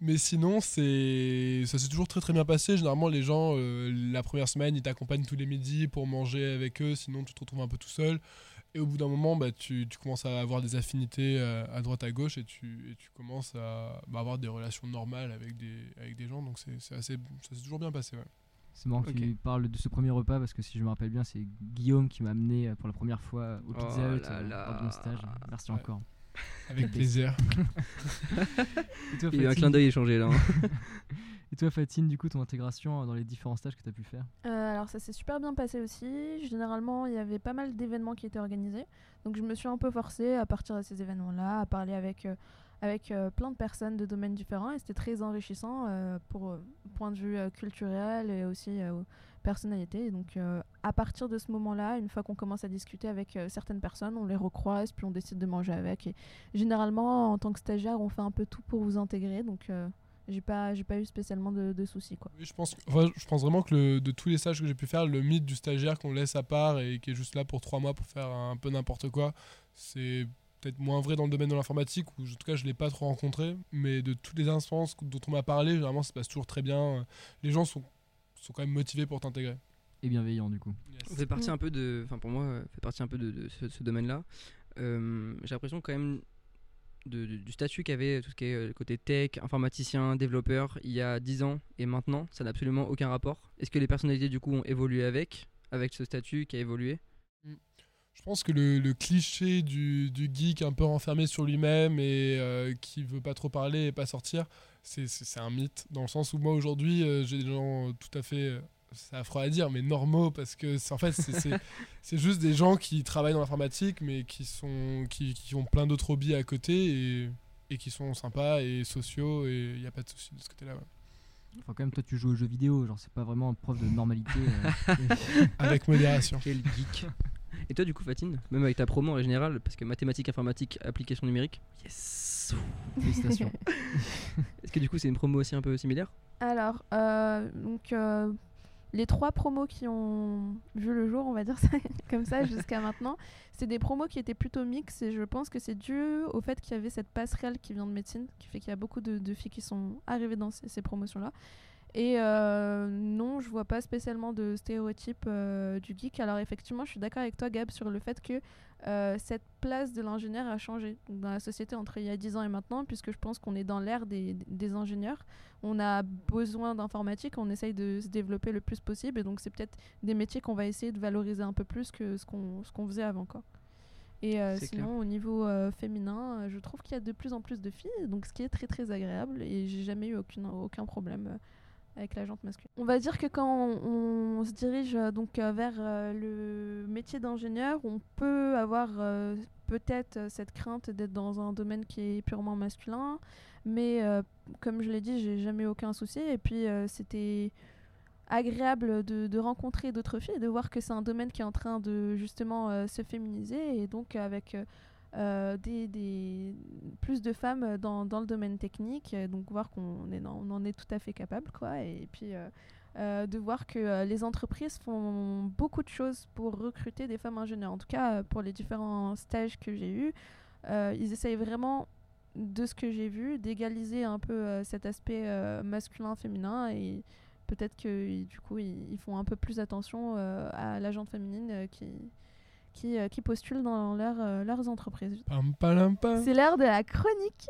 Mais sinon, c'est ça s'est toujours très très bien passé. Généralement, les gens, euh, la première semaine, ils t'accompagnent tous les midis pour manger avec eux, sinon tu te retrouves un peu tout seul. Et au bout d'un moment, bah, tu, tu commences à avoir des affinités euh, à droite à gauche et tu, et tu commences à bah, avoir des relations normales avec des, avec des gens. Donc c'est c'est assez, ça s'est toujours bien passé. ouais. c'est marrant que tu parles de ce premier repas parce que si je me rappelle bien, c'est Guillaume qui m'a amené euh, pour la première fois au Oh Pizza Hut euh, lors de mon stage. Merci Ouais. encore. Avec plaisir. Et toi, Il y a eu un clin d'œil échangé là. hein. et toi, Fatine, du coup, ton intégration euh, dans les différents stages que tu as pu faire? Euh, alors ça s'est super bien passé aussi. Généralement, il y avait pas mal d'événements qui étaient organisés. Donc je me suis un peu forcée à partir de ces événements-là, à parler avec, euh, avec euh, plein de personnes de domaines différents. Et c'était très enrichissant euh, pour euh, point de vue euh, culturel et aussi euh, personnalité. Et donc euh, à partir de ce moment-là, une fois qu'on commence à discuter avec euh, certaines personnes, on les recroise, puis on décide de manger avec. Et généralement, en tant que stagiaire, on fait un peu tout pour vous intégrer. Donc euh, j'ai pas, j'ai pas eu spécialement de, soucis. Quoi. Je pense, je pense vraiment que de tous les stages que j'ai pu faire, le mythe du stagiaire qu'on laisse à part et qui est juste là pour trois mois pour faire un peu n'importe quoi, c'est peut-être moins vrai dans le domaine de l'informatique, où en tout cas je ne l'ai pas trop rencontré, mais de toutes les instances dont on m'a parlé, généralement ça se passe toujours très bien. Les gens sont, sont quand même motivés pour t'intégrer. Et bienveillant, du coup. On fait partie Mm. un peu de. Enfin, pour moi, euh, fait partie un peu de, de ce, ce domaine-là. Euh, J'ai l'impression quand même de- de- du statut qu'avait tout ce qui est euh, côté tech, informaticien, développeur, il y a 10 ans et maintenant, ça n'a absolument aucun rapport. Est-ce que les personnalités du coup ont évolué avec, avec ce statut qui a évolué? Je pense que le, le cliché du, du geek un peu renfermé sur lui-même et euh, qui veut pas trop parler et pas sortir, c'est- un mythe. Dans le sens où moi aujourd'hui, euh, j'ai des gens tout à fait, euh, c'est affreux à dire, mais normaux parce que c'est- en fait, c'est- juste des gens qui travaillent dans l'informatique mais qui, sont, qui, qui ont plein d'autres hobbies à côté et, et qui sont sympas et sociaux et il n'y a pas de souci de ce côté-là. ouais. Enfin, quand même, toi, tu joues aux jeux vidéo, genre, c'est pas vraiment preuve de normalité. euh. Avec modération. Quel geek Et toi, du coup, Fatine, même avec ta promo en général, parce que mathématiques, informatique, application numérique, yes Félicitations. Est-ce que du coup, c'est une promo aussi un peu similaire? Alors, euh, donc, euh, les trois promos qui ont vu le jour, on va dire ça comme ça, jusqu'à maintenant, c'est des promos qui étaient plutôt mixtes et je pense que c'est dû au fait qu'il y avait cette passerelle qui vient de médecine, qui fait qu'il y a beaucoup de, de filles qui sont arrivées dans ces, ces promotions-là. Et euh, non, je vois pas spécialement de stéréotype euh, du geek. Alors effectivement, je suis d'accord avec toi, Gab, sur le fait que euh, cette place de l'ingénieur a changé dans la société entre il y a 10 ans et maintenant, puisque je pense qu'on est dans l'ère des, des ingénieurs on a besoin d'informatique, on essaye de se développer le plus possible, et donc c'est peut-être des métiers qu'on va essayer de valoriser un peu plus que ce qu'on ce qu'on faisait avant. Quoi. Et sinon, au niveau féminin, je trouve qu'il y a de plus en plus de filles, donc ce qui est très très agréable, et j'ai jamais eu aucune, aucun problème avec la jante masculine. On va dire que quand on, se dirige euh, donc euh, vers euh, le métier d'ingénieur, on peut avoir peut-être cette crainte d'être dans un domaine qui est purement masculin, mais comme je l'ai dit, j'ai jamais aucun souci. Et puis, c'était agréable de, rencontrer d'autres filles et de voir que c'est un domaine qui est en train de justement se féminiser et donc avec euh, des, plus de femmes dans, dans le domaine technique. euh, Donc, voir qu'on est, on en est tout à fait capable. Quoi. Et puis, euh, de voir que les entreprises font beaucoup de choses pour recruter des femmes ingénieurs. En tout cas, pour les différents stages que j'ai eus, ils essayent vraiment de ce que j'ai vu, d'égaliser un peu cet aspect masculin-féminin et peut-être que du coup ils, font un peu plus attention à la gente féminine qui, qui, euh, qui postule dans leur, euh, leurs entreprises. C'est l'heure de la chronique.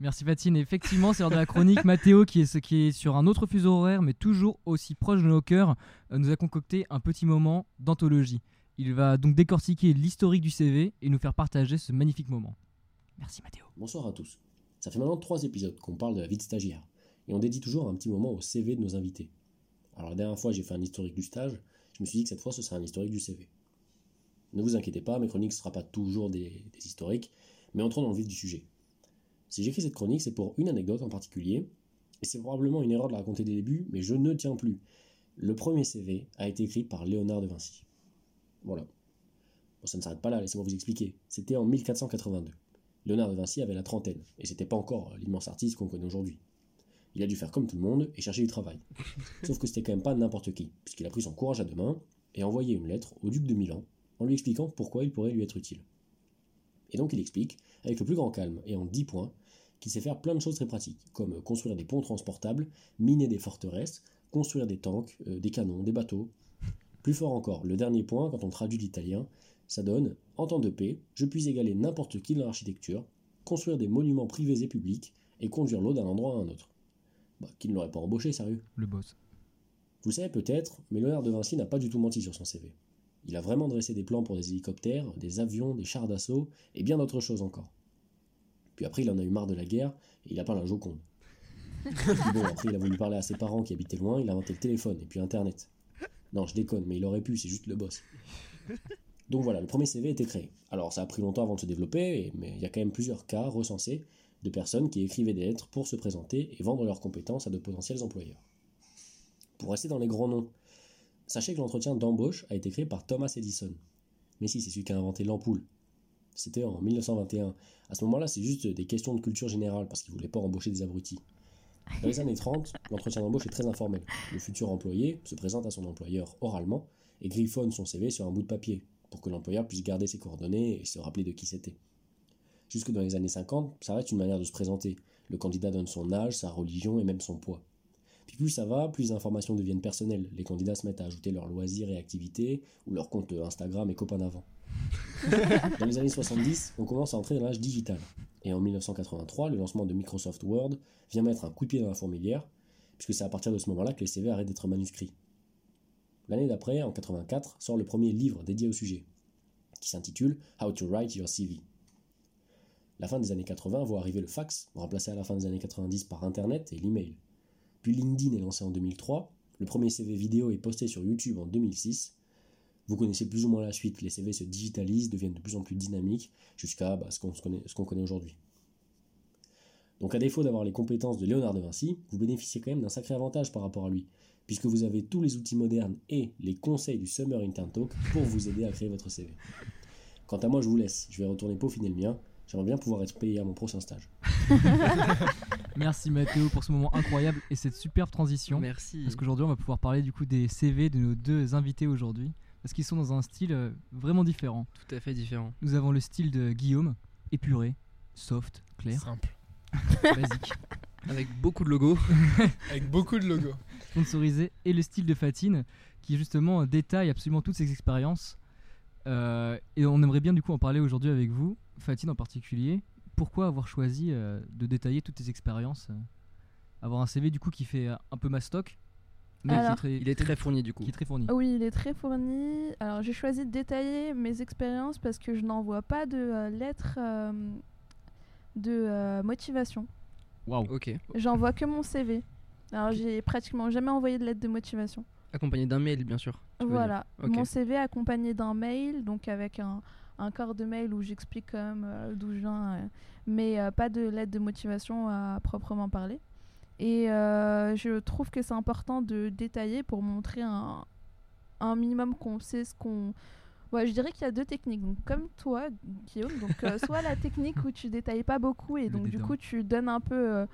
Merci Fatine. Effectivement, c'est l'heure de la chronique. Mathéo, qui est, qui est sur un autre fuseau horaire, mais toujours aussi proche de nos cœurs, euh, nous a concocté un petit moment d'anthologie. Il va donc décortiquer l'historique du CV et nous faire partager ce magnifique moment. Merci Mathéo. Bonsoir à tous. Ça fait maintenant trois épisodes qu'on parle de la vie de stagiaire, et on dédie toujours un petit moment au CV de nos invités. Alors la dernière fois j'ai fait un historique du stage, je me suis dit que cette fois ce sera un historique du CV. Ne vous inquiétez pas, mes chroniques ne seront pas toujours des, des historiques, mais entrons dans le vif du sujet. Si j'écris cette chronique, c'est pour une anecdote en particulier, et c'est probablement une erreur de la raconter dès le début, mais je ne tiens plus. Le premier CV a été écrit par Léonard de Vinci. Voilà. Bon, ça ne s'arrête pas là, laissez-moi vous expliquer. C'était en 1482. Léonard de Vinci avait la trentaine, et c'était pas encore l'immense artiste qu'on connaît aujourd'hui. Il a dû faire comme tout le monde et chercher du travail. Sauf que c'était quand même pas n'importe qui, puisqu'il a pris son courage à deux mains et a envoyé une lettre au duc de Milan en lui expliquant pourquoi il pourrait lui être utile. Et donc il explique, avec le plus grand calme et en dix points, qu'il sait faire plein de choses très pratiques, comme construire des ponts transportables, miner des forteresses, construire des tanks, euh, des canons, des bateaux. Plus fort encore, le dernier point, quand on traduit l'italien, ça donne, en temps de paix, je puis égaler n'importe qui dans l'architecture, construire des monuments privés et publics, et conduire l'eau d'un endroit à un autre. Bah, qui ne l'aurait pas embauché, sérieux? Le boss. Vous le savez peut-être, mais Léonard de Vinci n'a pas du tout menti sur son CV. Il a vraiment dressé des plans pour des hélicoptères, des avions, des chars d'assaut, et bien d'autres choses encore. Puis après, il en a eu marre de la guerre et il a parlé à Joconde. Puis bon, après, il a voulu parler à ses parents qui habitaient loin, il a inventé le téléphone et puis Internet. Non, je déconne, mais il aurait pu, c'est juste le boss. Donc voilà, le premier CV était créé. Alors ça a pris longtemps avant de se développer, mais il y a quand même plusieurs cas recensés de personnes qui écrivaient des lettres pour se présenter et vendre leurs compétences à de potentiels employeurs. Pour rester dans les grands noms, sachez que l'entretien d'embauche a été créé par Thomas Edison. Mais si, c'est celui qui a inventé l'ampoule. C'était en 1921. À ce moment-là, c'est juste des questions de culture générale parce qu'il voulait pas embaucher des abrutis. Dans les années 30, l'entretien d'embauche est très informel. Le futur employé se présente à son employeur oralement et griffonne son CV sur un bout de papier pour que l'employeur puisse garder ses coordonnées et se rappeler de qui c'était. Jusque dans les années 50, ça reste une manière de se présenter. Le candidat donne son âge, sa religion et même son poids. Puis plus ça va, plus les informations deviennent personnelles. Les candidats se mettent à ajouter leurs loisirs et activités, ou leur compte Instagram et copains d'avant. dans les années 70, on commence à entrer dans l'âge digital. Et en 1983, le lancement de Microsoft Word vient mettre un coup de pied dans la fourmilière, puisque c'est à partir de ce moment-là que les CV arrêtent d'être manuscrits. L'année d'après, en 84, sort le premier livre dédié au sujet, qui s'intitule How to Write Your CV. La fin des années 80 voit arriver le fax, remplacé à la fin des années 90 par Internet et l'email. Puis LinkedIn est lancé en 2003, le premier CV vidéo est posté sur YouTube en 2006. Vous connaissez plus ou moins la suite, les CV se digitalisent, deviennent de plus en plus dynamiques, jusqu'à bah, ce qu'on connaît aujourd'hui. Donc à défaut d'avoir les compétences de Léonard de Vinci, vous bénéficiez quand même d'un sacré avantage par rapport à lui, puisque vous avez tous les outils modernes et les conseils du Summer Intern Talk pour vous aider à créer votre CV. Quant à moi, je vous laisse, je vais retourner peaufiner le mien, j'aimerais bien pouvoir être payé à mon prochain stage. Merci Mathéo pour ce moment incroyable et cette superbe transition. Merci. Parce qu'aujourd'hui, on va pouvoir parler du coup des CV de nos deux invités aujourd'hui. Parce qu'ils sont dans un style euh, vraiment différent. Tout à fait différent. Nous avons le style de Guillaume, épuré, soft, clair, Simple. basique, Avec beaucoup de logos. Avec beaucoup de logos. sponsorisé. Et le style de Fatine, qui justement détaille absolument toutes ses expériences. Euh, et on aimerait bien du coup en parler aujourd'hui avec vous, Fatine en particulier. Pourquoi avoir choisi euh, de détailler toutes tes expériences euh, Avoir un CV du coup qui fait euh, un peu mastoc, mais qui est Alors, très, Il est très fourni du coup. qui est très fourni. Oui, il est très fourni. Alors, j'ai choisi de détailler mes expériences parce que je n'envoie pas de euh, lettres euh, de euh, motivation. Waouh Ok. J'envoie que mon CV. Alors, j'ai pratiquement jamais envoyé de lettre de motivation. Accompagné d'un mail, bien sûr. Voilà, mon CV accompagné d'un mail, donc avec un, un corps de mail où j'explique quand même euh, d'où je viens, euh, mais euh, pas de lettre de motivation à proprement parler. Et je trouve que c'est important de détailler pour montrer un, un minimum qu'on sait ce qu'on... Ouais, je dirais qu'il y a deux techniques. Donc, comme toi, Guillaume, donc euh, soit la technique où tu détailles pas beaucoup et donc du coup tu donnes un peu euh,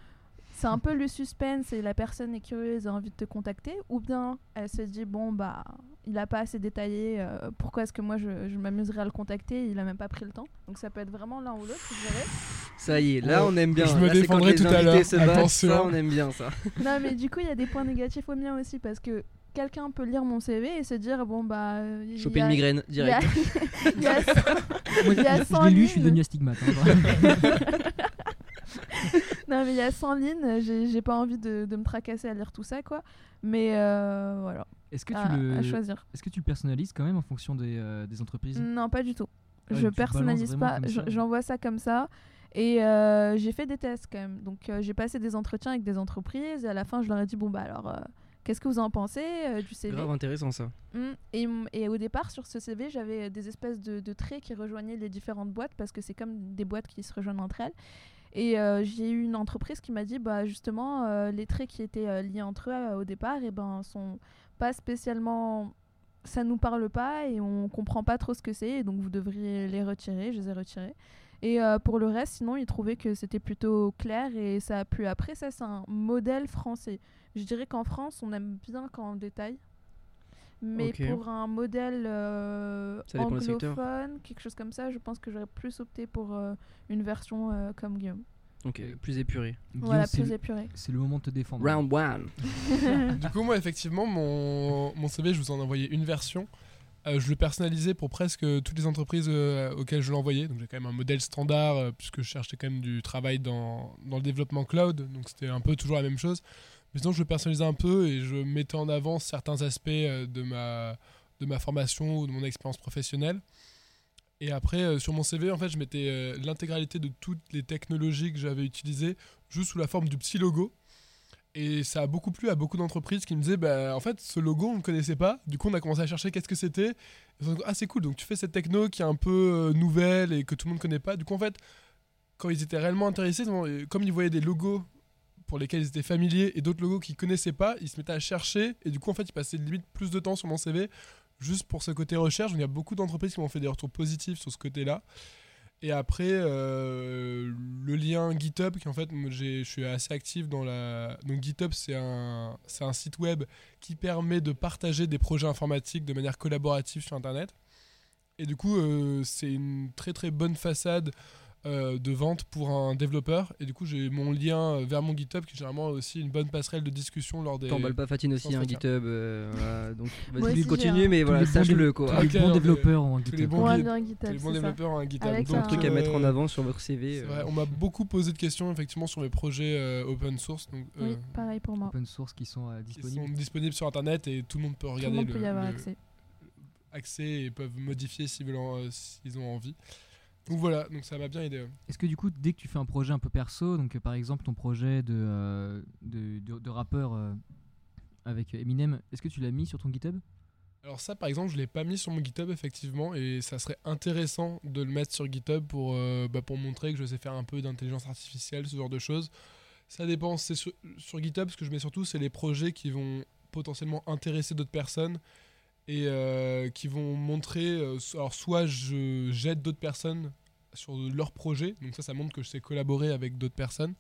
c'est un peu le suspense et la personne est curieuse et a envie de te contacter, ou bien elle se dit bon bah il a pas assez détaillé, euh, pourquoi est-ce que moi je, je m'amuserais à le contacter, il a même pas pris le temps. Donc ça peut être vraiment l'un ou l'autre, je dirais. Ça y est, là Ouais, on aime bien. je me Là, c'est quand défendrai les tout à l'heure. battent, Attention. Ça, on aime bien ça. non mais du coup il y a des points négatifs au mien aussi parce que quelqu'un peut lire mon CV et se dire bon bah il y Choper a- une migraine il y a- direct. il y a- il y a je- 100 je l'ai lu, je suis devenu astigmate. hein. Non mais il y a 100 lignes, j'ai pas envie de, de me tracasser à lire tout ça quoi. Mais euh, voilà, Est-ce que, tu à, le... à choisir. Est-ce que tu le personnalises quand même en fonction des, euh, des entreprises? Non, pas du tout. Ah, je personnalise pas, j'envoie ça comme ça. Et euh, j'ai fait des tests quand même. Donc euh, j'ai passé des entretiens avec des entreprises et à la fin je leur ai dit bon bah alors euh, qu'est-ce que vous en pensez euh, du CV Grave intéressant ça. Mm. et, m- et au départ sur ce CV j'avais des espèces de, de traits qui rejoignaient les différentes boîtes parce que c'est comme des boîtes qui se rejoignent entre elles. Et euh, j'ai eu une entreprise qui m'a dit bah justement euh, les traits qui étaient euh, liés entre eux au départ et ben sont pas spécialement ça nous parle pas et on comprend pas trop ce que c'est donc vous devriez les retirer, je les ai retirés. Et pour le reste, sinon, ils trouvaient que c'était plutôt clair et ça a plu. Après, ça, c'est un modèle français. Je dirais qu'en France, on aime bien quand on détaille. Mais pour un modèle euh, anglophone, quelque chose comme ça, je pense que j'aurais plus opté pour euh, une version euh, comme Guillaume. Ok, plus épuré. Voilà, plus épuré. c'est le moment de te défendre. Round one. Du coup, moi, effectivement, mon, mon CV, je vous en ai envoyé une version. Euh, je le personnalisais pour presque toutes les entreprises euh, auxquelles je l'envoyais. Donc, j'ai quand même un modèle standard, euh, puisque je cherchais quand même du travail dans, dans le développement cloud. Donc, c'était un peu toujours la même chose. Mais sinon, je le personnalisais un peu et je mettais en avant certains aspects euh, de, ma, de ma formation ou de mon expérience professionnelle. Et après, euh, sur mon CV, en fait, je mettais euh, l'intégralité de toutes les technologies que j'avais utilisées juste sous la forme du petit logo. Et ça a beaucoup plu à beaucoup d'entreprises qui me disaient, bah, en fait, ce logo, on ne connaissait pas. Du coup, on a commencé à chercher qu'est-ce que c'était. Ah, c'est cool. Donc, tu fais cette techno qui est un peu nouvelle et que tout le monde ne connaît pas. Du coup, en fait, quand ils étaient réellement intéressés, comme ils voyaient des logos pour lesquels ils étaient familiers et d'autres logos qu'ils connaissaient pas, ils se mettaient à chercher. Et du coup, en fait, ils passaient limite plus de temps sur mon CV juste pour ce côté recherche. Il y a beaucoup d'entreprises qui m'ont fait des retours positifs sur ce côté-là. Et après, euh, le lien GitHub, qui en fait, je suis assez actif dans la. Donc, GitHub, c'est un, un site web qui permet de partager des projets informatiques de manière collaborative sur Internet. Et du coup, euh, c'est une très très bonne façade euh, de vente pour un développeur. Et du coup, j'ai mon lien vers mon GitHub qui est généralement aussi une bonne passerelle de discussion lors des. T'emballes pas Fatine aussi, hein, Entretien. GitHub. euh, voilà, donc vas-y, continue, un- mais voilà, sache-le quoi. tous les bons développeurs ont un GitHub. un les bons c'est développeurs ont un GitHub. Avec Donc, un- un truc à mettre en euh, avant sur votre CV. C'est euh, vrai, on m'a beaucoup posé de questions effectivement sur mes projets euh, open source donc, Oui, euh, pareil pour moi. Open source qui sont euh, qui disponibles. sont disponibles sur internet et tout le monde peut Tout le regarder monde peut y avoir accès. accès et peuvent modifier s'ils veulent en- euh, s'ils ont envie. Donc voilà, donc ça m'a bien aidé. ouais. Est-ce que du coup, dès que tu fais un projet un peu perso, donc euh, par exemple ton projet de, euh, de, de- de rappeur euh, avec Eminem, est-ce que tu l'as mis sur ton GitHub? Alors ça par exemple je l'ai pas mis sur mon GitHub effectivement et ça serait intéressant de le mettre sur GitHub pour, bah, pour montrer que je sais faire un peu d'intelligence artificielle, ce genre de choses. Ça dépend, c'est sur, sur GitHub ce que je mets surtout c'est les projets qui vont potentiellement intéresser d'autres personnes et euh, qui vont montrer, euh, alors soit je j'aide d'autres personnes sur leurs projets, donc ça ça montre que je sais collaborer avec d'autres personnes,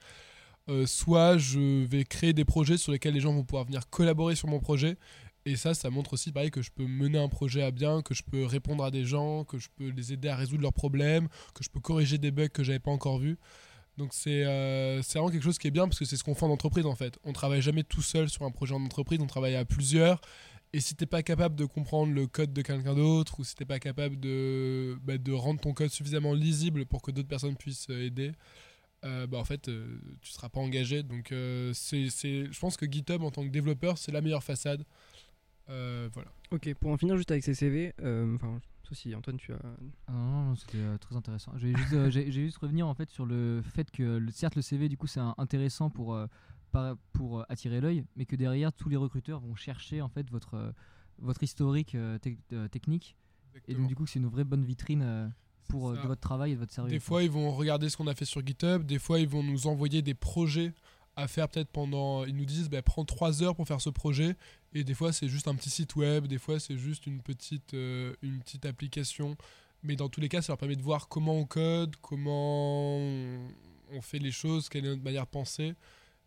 Euh, soit je vais créer des projets sur lesquels les gens vont pouvoir venir collaborer sur mon projet et ça, ça montre aussi pareil que je peux mener un projet à bien, que je peux répondre à des gens, que je peux les aider à résoudre leurs problèmes, que je peux corriger des bugs que j'avais pas encore vus. Donc c'est euh, vraiment quelque chose qui est bien parce que c'est ce qu'on fait en entreprise en fait. On travaille jamais tout seul sur un projet en entreprise, on travaille à plusieurs. Et si t'es pas capable de comprendre le code de quelqu'un d'autre ou si t'es pas capable de, bah, de rendre ton code suffisamment lisible pour que d'autres personnes puissent euh, aider, euh, bah en fait euh, tu seras pas engagé. Donc euh, c'est c'est- je pense que GitHub en tant que développeur c'est la meilleure façade. Euh, voilà. Ok, pour en finir juste avec ces CV, euh, enfin, toi aussi, Antoine, tu as. Ah non, non, non, c'était euh, très intéressant. J'ai juste, euh, juste revenir en fait sur le fait que le- certes le CV du coup c'est intéressant pour, euh, par- pour euh, attirer l'œil, mais que derrière tous les recruteurs vont chercher en fait votre, euh, votre historique euh, tec- technique et donc du coup c'est une vraie bonne vitrine pour de votre travail et de votre sérieux. Des fois, ils vont regarder ce qu'on a fait sur GitHub. Des fois, ils vont nous envoyer des projets à faire peut-être pendant. Ils nous disent, bah, prends 3 heures pour faire ce projet. Et des fois, c'est juste un petit site web. Des fois, c'est juste une petite, euh, une petite application. Mais dans tous les cas, ça leur permet de voir comment on code, comment on, on fait les choses, quelle est notre manière de penser.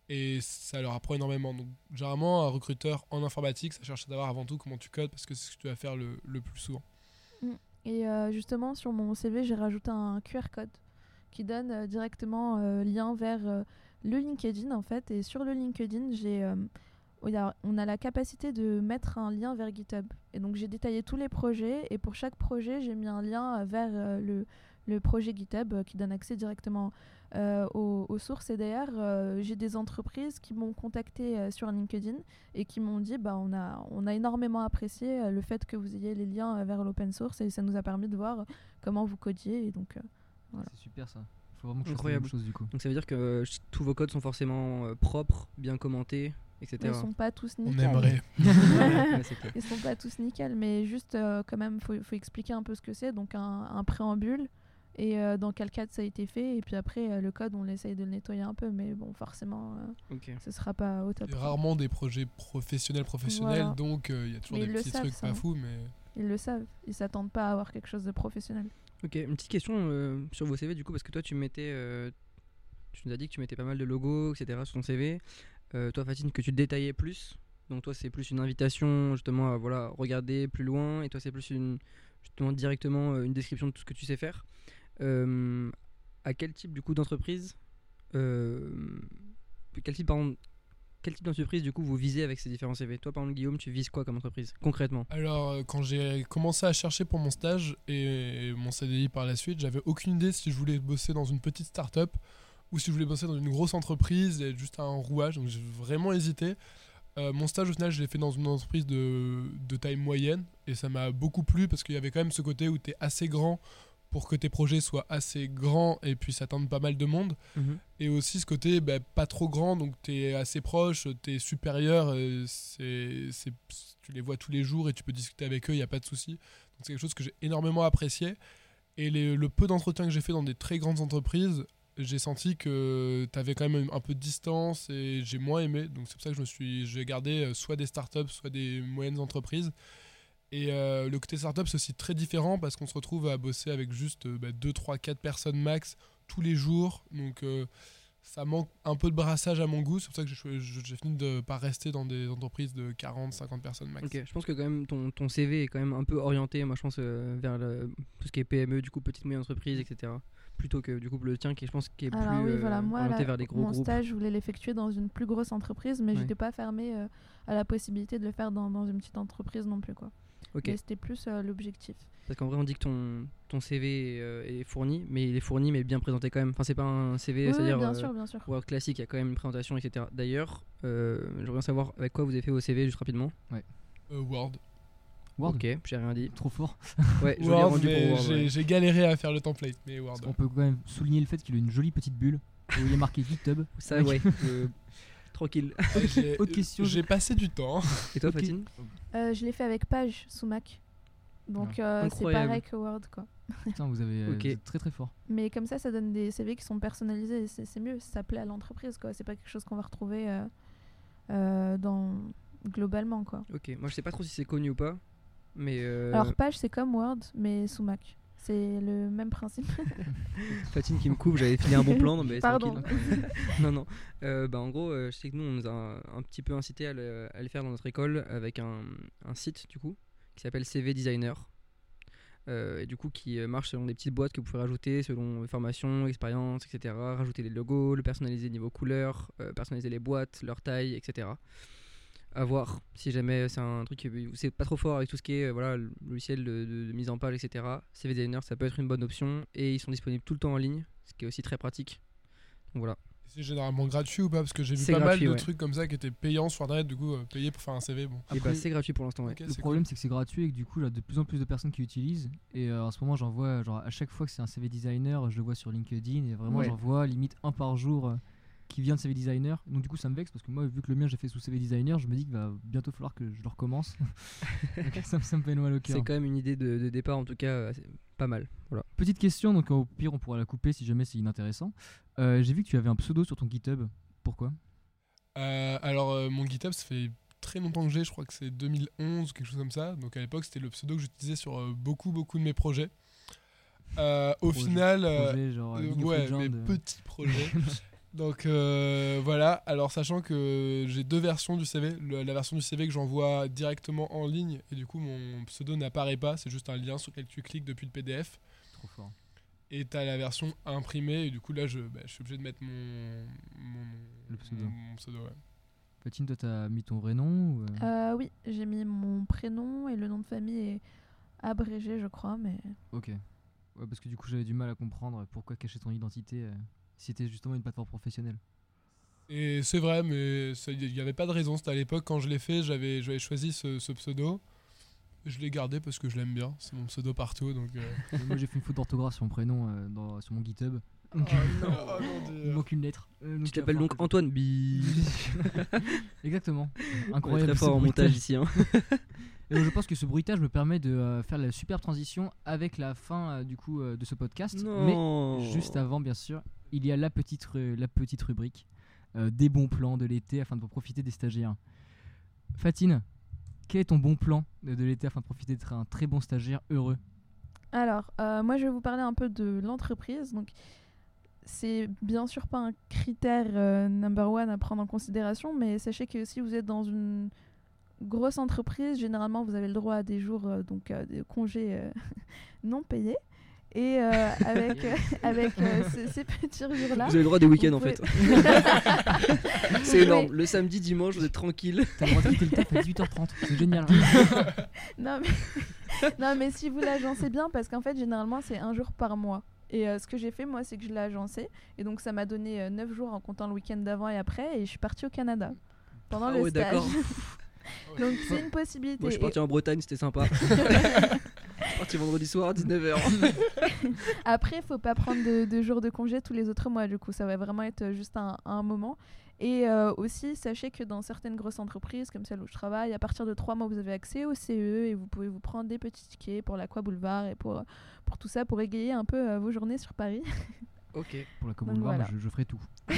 Et ça leur apprend énormément. Donc, généralement, un recruteur en informatique, ça cherche à savoir avant tout comment tu codes parce que c'est ce que tu vas faire le, le plus souvent. Et euh, justement, sur mon CV, j'ai rajouté un QR code qui donne euh, directement euh, lien vers euh, le LinkedIn en fait. Et sur le LinkedIn, j'ai, on a la capacité de mettre un lien vers GitHub. Et donc j'ai détaillé tous les projets et pour chaque projet, j'ai mis un lien vers le, le projet GitHub qui donne accès directement euh, aux, aux sources. Et d'ailleurs, euh, j'ai des entreprises qui m'ont contacté euh, sur LinkedIn et qui m'ont dit bah, on, a, on a énormément apprécié euh, le fait que vous ayez les liens euh, vers l'open source et ça nous a permis de voir comment vous codiez. Et donc, euh, Voilà. C'est super ça. Il faut vraiment que je Incroyable. même chose du coup. Donc ça veut dire que euh, tous vos codes sont forcément euh, propres, bien commentés, etc. ils sont pas tous On nickel. aimerait. C'est clair. Ils sont pas tous nickel, mais juste euh, quand même, faut, faut expliquer un peu ce que c'est. Donc un, un préambule et euh, dans quel cadre ça a été fait. Et puis après, euh, le code, on essaye de le nettoyer un peu, mais bon, forcément, euh, Ok. ce sera pas au top. C'est rarement des projets professionnels professionnels, Voilà. donc euh, il y a toujours Mais des petits savent, trucs ça, pas hein. fous, mais Ils le savent. Ils s'attendent pas à avoir quelque chose de professionnel. Ok, une petite question euh, sur vos CV du coup, parce que toi tu mettais, euh, tu nous as dit que tu mettais pas mal de logos, etc. sur ton CV. Euh, toi, Fatine, que tu détaillais plus. Donc toi, c'est plus une invitation justement à voilà regarder plus loin, et toi, c'est plus une justement directement une description de tout ce que tu sais faire. Euh, à quel type du coup d'entreprise, euh, quel type pardon, quel type d'entreprise du coup vous visez avec ces différents CV Toi, par exemple, Guillaume, tu vises quoi comme entreprise concrètement? Alors, euh, quand j'ai commencé à chercher pour mon stage et mon CDI par la suite, j'avais aucune idée si je voulais bosser dans une petite start-up ou si je voulais bosser dans une grosse entreprise et juste un rouage. Donc, j'ai vraiment hésité. Mon stage, au final, je l'ai fait dans une entreprise de, de taille moyenne et ça m'a beaucoup plu parce qu'il y avait quand même ce côté où tu es assez grand pour que tes projets soient assez grands et puissent atteindre pas mal de monde. Mhm. Et aussi ce côté bah, pas trop grand, donc tu es assez proche, tu es supérieur, c'est, tu les vois tous les jours et tu peux discuter avec eux, il n'y a pas de souci. Donc c'est quelque chose que j'ai énormément apprécié. Et les- le peu d'entretiens que j'ai fait dans des très grandes entreprises, j'ai senti que tu avais quand même un peu de distance et j'ai moins aimé. Donc c'est pour ça que je me suis, j'ai gardé euh, soit des startups, soit des moyennes entreprises. Et euh, le côté startup, c'est aussi très différent parce qu'on se retrouve à bosser avec juste 2, 3, 4 personnes max tous les jours. Donc euh, ça manque un peu de brassage à mon goût. C'est pour ça que j'ai fini de pas rester dans des entreprises de 40, 50 personnes max. Ok, je pense que quand même ton, ton CV est quand même un peu orienté, moi je pense, euh, vers le- tout ce qui est PME, du coup petite moyenne entreprise, etc. Plutôt que du coup le tien qui, je pense, qui est Alors plus oui, voilà, moi, orienté là, vers les gros mon groupes. stage, je voulais l'effectuer dans une plus grosse entreprise, mais Ouais. j'étais pas fermée euh, à la possibilité de le faire dans, dans une petite entreprise non plus, quoi. Ok. Mais c'était plus euh, l'objectif. Parce qu'en vrai, on dit que ton, ton CV euh, est fourni, mais il est fourni, mais bien présenté quand même. Enfin, c'est pas un CV, Oui, oui, c'est-à-dire bien euh, sûr, bien sûr. Word classique, il y a quand même une présentation, etc. D'ailleurs, euh, j'aimerais bien savoir avec quoi vous avez fait vos CV, juste rapidement. Euh, Word. Word, Ok, j'ai rien dit. trop fort. Ouais, Word, rendu pour mais Word. j'ai ouais. j'ai galéré à faire le template, mais Word. On peut quand même souligner le fait qu'il a une jolie petite bulle où il est marqué GitHub. Ça, ouais. euh, tranquille. Autre question. J'ai passé du temps. Et toi. Fatine Euh, je l'ai fait avec Page sous Mac. Donc euh, c'est pareil que Word, quoi. Putain, vous avez euh, Ok. vous êtes très très fort. Mais comme ça, ça donne des CV qui sont personnalisés. et C'est c'est mieux, ça plaît à l'entreprise, quoi. C'est pas quelque chose qu'on va retrouver euh, euh, dans globalement, quoi. Ok, moi je sais pas trop si c'est connu ou pas, mais euh, Alors Page, c'est comme Word, mais sous Mac. C'est le même principe. Fatine qui me coupe, j'avais filé un bon plan, mais Pardon. non, non. Euh, bah, en gros, euh, je sais que nous, on nous a un, un petit peu incité à le, à le faire dans notre école avec un, un site, du coup, qui s'appelle CV Designer. Euh, et du coup, qui marche selon des petites boîtes que vous pouvez rajouter selon formation, expérience, etc. Rajouter les logos, le personnaliser niveau couleur, personnaliser les boîtes, leur taille, etc. À voir si jamais c'est un truc où c'est pas trop fort avec tout ce qui est euh, voilà, le logiciel de, de- de mise en page, etc. CV Designer, ça peut être une bonne option et ils sont disponibles tout le temps en ligne, ce qui est aussi très pratique. Donc voilà. C'est généralement gratuit ou pas? Parce que j'ai vu pas gratuit, mal de ouais. trucs comme ça qui étaient payants sur internet, du coup, euh, payés pour faire un CV. Bon. et bah, c'est gratuit pour l'instant, ouais. Le problème, c'est que c'est gratuit et que du coup, il y a de plus en plus de personnes qui utilisent. Et euh, en ce moment, j'en vois, genre, à chaque fois que c'est un CV designer, je le vois sur LinkedIn et vraiment, Ouais. j'en vois limite un par jour euh, qui vient de CV designer. Donc, du coup, ça me vexe parce que moi, vu que le mien, j'ai fait sous CV designer, je me dis qu'il va bientôt falloir que je le recommence. Donc, ça, me- ça me fait mal au cœur. C'est quand même une idée de, de départ, en tout cas, euh, pas mal. Voilà. Petite question, donc au pire, on pourra la couper si jamais c'est inintéressant. Euh, j'ai vu que tu avais un pseudo sur ton GitHub. Pourquoi? Euh, alors, euh, mon GitHub, ça fait très longtemps que j'ai, je crois que c'est 2011 ou quelque chose comme ça. Donc à l'époque, c'était le pseudo que j'utilisais sur euh, beaucoup, beaucoup de mes projets. Euh, au Projet- final, Projet, genre, euh, ouais, mes petits projets. Donc euh, voilà, alors sachant que j'ai deux versions du CV, Le- la version du CV que j'envoie directement en ligne et du coup mon pseudo n'apparaît pas, c'est juste un lien sur lequel tu cliques depuis le PDF. Trop fort. Et tu as la version imprimée et du coup là je, bah, je suis obligé de mettre mon, mon, Le pseudo. mon- mon pseudo, ouais. Patine, toi, t'as mis ton vrai nom ou, euh, Euh, oui, j'ai mis mon prénom et le nom de famille est abrégé, je crois, mais Ok. Ouais, parce que du coup, j'avais du mal à comprendre pourquoi cacher ton identité euh, c'était justement une plateforme professionnelle. Et c'est vrai, mais il n'y avait pas de raison. C'était à l'époque, quand je l'ai fait, j'avais choisi ce, ce pseudo. Je l'ai gardé parce que je l'aime bien. C'est mon pseudo partout. Donc, euh. Euh, Moi, j'ai fait une faute d'orthographe sur mon prénom euh, dans- sur mon GitHub. Oh non, oh mon Il Dieu. manque une lettre. Euh, donc Tu t'appelles donc Antoine Bi. Exactement. On est Incroyable. très fort en montage ici. hein. Et je pense que ce bruitage me permet de euh, faire la superbe transition avec la fin euh, du coup euh, de ce podcast. Mais. Juste avant, bien sûr, il y a la petite, ru- la petite rubrique euh, des bons plans de l'été afin de profiter des stagiaires. Fatine, quel est ton bon plan de, de l'été afin de profiter d'être un très bon stagiaire heureux? Alors, euh, moi, je vais vous parler un peu de l'entreprise. Donc, c'est bien sûr pas un critère euh, number one à prendre en considération, mais sachez que si vous êtes dans une grosse entreprise, généralement, vous avez le droit à des jours euh, donc euh, de congés euh, non payés. Et euh, avec, euh, avec euh, ces, ces petits jours-là. Vous avez le droit des week-ends en fait. C'est énorme. Le samedi, dimanche, vous êtes tranquille. T'as le droit de quitter le taf à 18h30, c'est génial. Non mais... non mais si vous l'agencez bien parce qu'en fait généralement c'est un jour par mois. Et euh, ce que j'ai fait moi c'est que je l'ai agencé et donc ça m'a donné 9 jours en comptant le week-end d'avant et après et je suis partie au Canada pendant Ah le ouais, stage. Donc c'est une possibilité. Moi, je suis Et- parti en Bretagne, c'était sympa. Parti vendredi soir, 19h. Après, faut pas prendre de, de jours de congé tous les autres mois, du coup, ça va vraiment être juste un, un moment. Et euh, aussi, sachez que dans certaines grosses entreprises, comme celle où je travaille, à partir de trois mois, vous avez accès au CE et vous pouvez vous prendre des petits tickets pour l'Aqua Boulevard et pour, pour tout ça, pour égayer un peu euh, vos journées sur Paris. ok. Pour la Donc Boulevard, voilà. je, je ferai tout. Je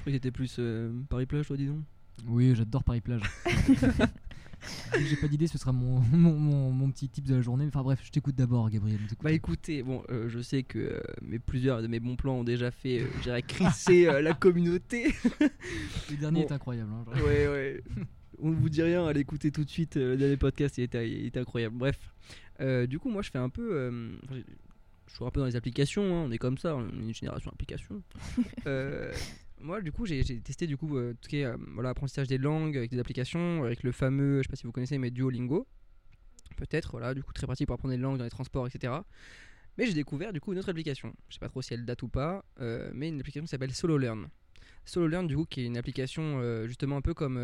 crois que t'étais plus euh, Paris-Plage, toi, disons. Oui, j'adore Paris-Plage. J'ai pas d'idée, ce sera mon, mon, mon, mon petit tip de la journée. Enfin bref, je t'écoute d'abord, Gabriel. Bah écoutez, bon, euh, je sais que euh, mes, plusieurs de mes bons plans ont déjà fait, euh, je dirais, crisser euh, la communauté. le dernier bon. est incroyable. hein, genre. ouais, ouais. On ne vous dit rien, allez écouter tout de suite euh, le dernier podcast, il était, il était incroyable. Bref, Euh, du coup, moi je fais un peu. euh, je suis un peu dans les applications, hein, on est comme ça, on est une génération application. Moi, du coup, j'ai testé du coup euh, tout ce qui est euh, voilà, apprentissage des langues avec des applications, avec le fameux, je sais pas si vous connaissez, mais Duolingo. Peut-être, voilà, du coup, très pratique pour apprendre des langues dans les transports, etc. Mais j'ai découvert du coup une autre application. Je sais pas trop si elle date ou pas, euh, mais une application qui s'appelle SoloLearn. SoloLearn, du coup, qui est une application justement un peu comme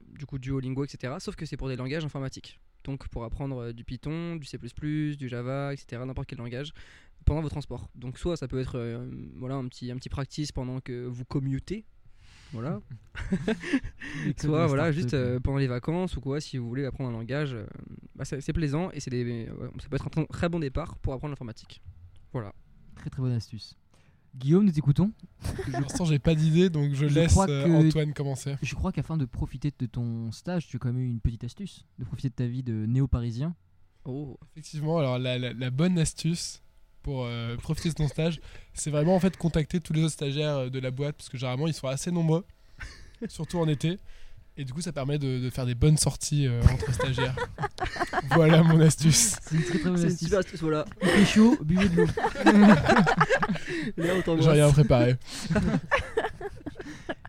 du coup Duolingo, etc. Sauf que c'est pour des langages informatiques. Donc pour apprendre euh, du Python, du C++, du Java, etc. N'importe quel langage pendant vos transports. Donc soit ça peut être euh, voilà un petit un petit practice pendant que vous commutez. Voilà. Soit voilà juste euh. pendant les vacances ou quoi si vous voulez apprendre un langage, euh, bah, c'est plaisant et c'est des ça peut être un tr- très bon départ pour apprendre l'informatique. Voilà. Très très bonne astuce. Guillaume, nous écoutons. Pour l'instant, j'ai pas d'idée, donc je, Je laisse crois euh, que- Antoine commencer. Je crois qu'afin de profiter de ton stage, tu as quand même eu une petite astuce. De profiter de ta vie de néo-parisien. Oh. Effectivement, alors la, la- la bonne astuce pour euh, profiter de ton stage, c'est vraiment en fait contacter tous les autres stagiaires euh, de la boîte parce que généralement ils sont assez nombreux, surtout en été. Et du coup, ça permet de, de faire des bonnes sorties euh, entre stagiaires. voilà mon astuce. C'est une très très bonne astuce. super astuce voilà. Il fait chaud, buvez de l'eau. J'ai rien préparé.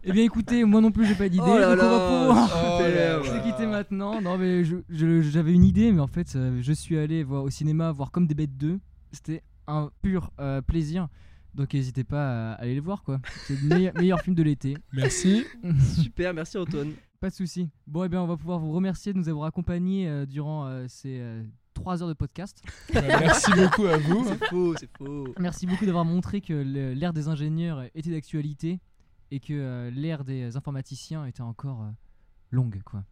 Eh bien écoutez, moi non plus j'ai pas d'idée. Oh donc on va pouvoir Oh se quitter maintenant. Non mais je- je- j'avais une idée, mais en fait euh, je suis allé voir au cinéma voir comme des bêtes 2. C'était un pur euh, plaisir. Donc n'hésitez pas à aller le voir quoi. C'est le meilleur, meilleur film de l'été. Merci. Super, merci Antoine. Pas de souci. Bon, et bien, on va pouvoir vous remercier de nous avoir accompagnés euh, durant euh, ces 3 heures de podcast. Bah, merci beaucoup à vous. C'est faux, c'est faux. Merci beaucoup d'avoir montré que l'ère des ingénieurs était d'actualité et que euh, l'ère des informaticiens était encore euh, longue, quoi.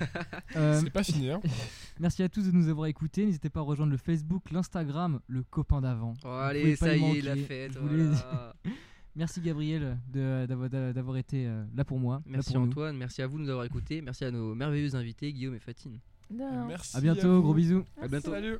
Euh, C'est pas fini. Hein. merci à tous de nous avoir écoutés. N'hésitez pas à rejoindre le Facebook, l'Instagram, le copain d'avant. Oh, allez, ça y est, la fête. Voilà. Merci Gabriel d'avoir été euh, là pour moi. Merci pour nous. Antoine, merci à vous de nous avoir écoutés, merci à nos merveilleux invités Guillaume et Fatine. Non. Merci. À bientôt, gros bisous. À bientôt. Salut.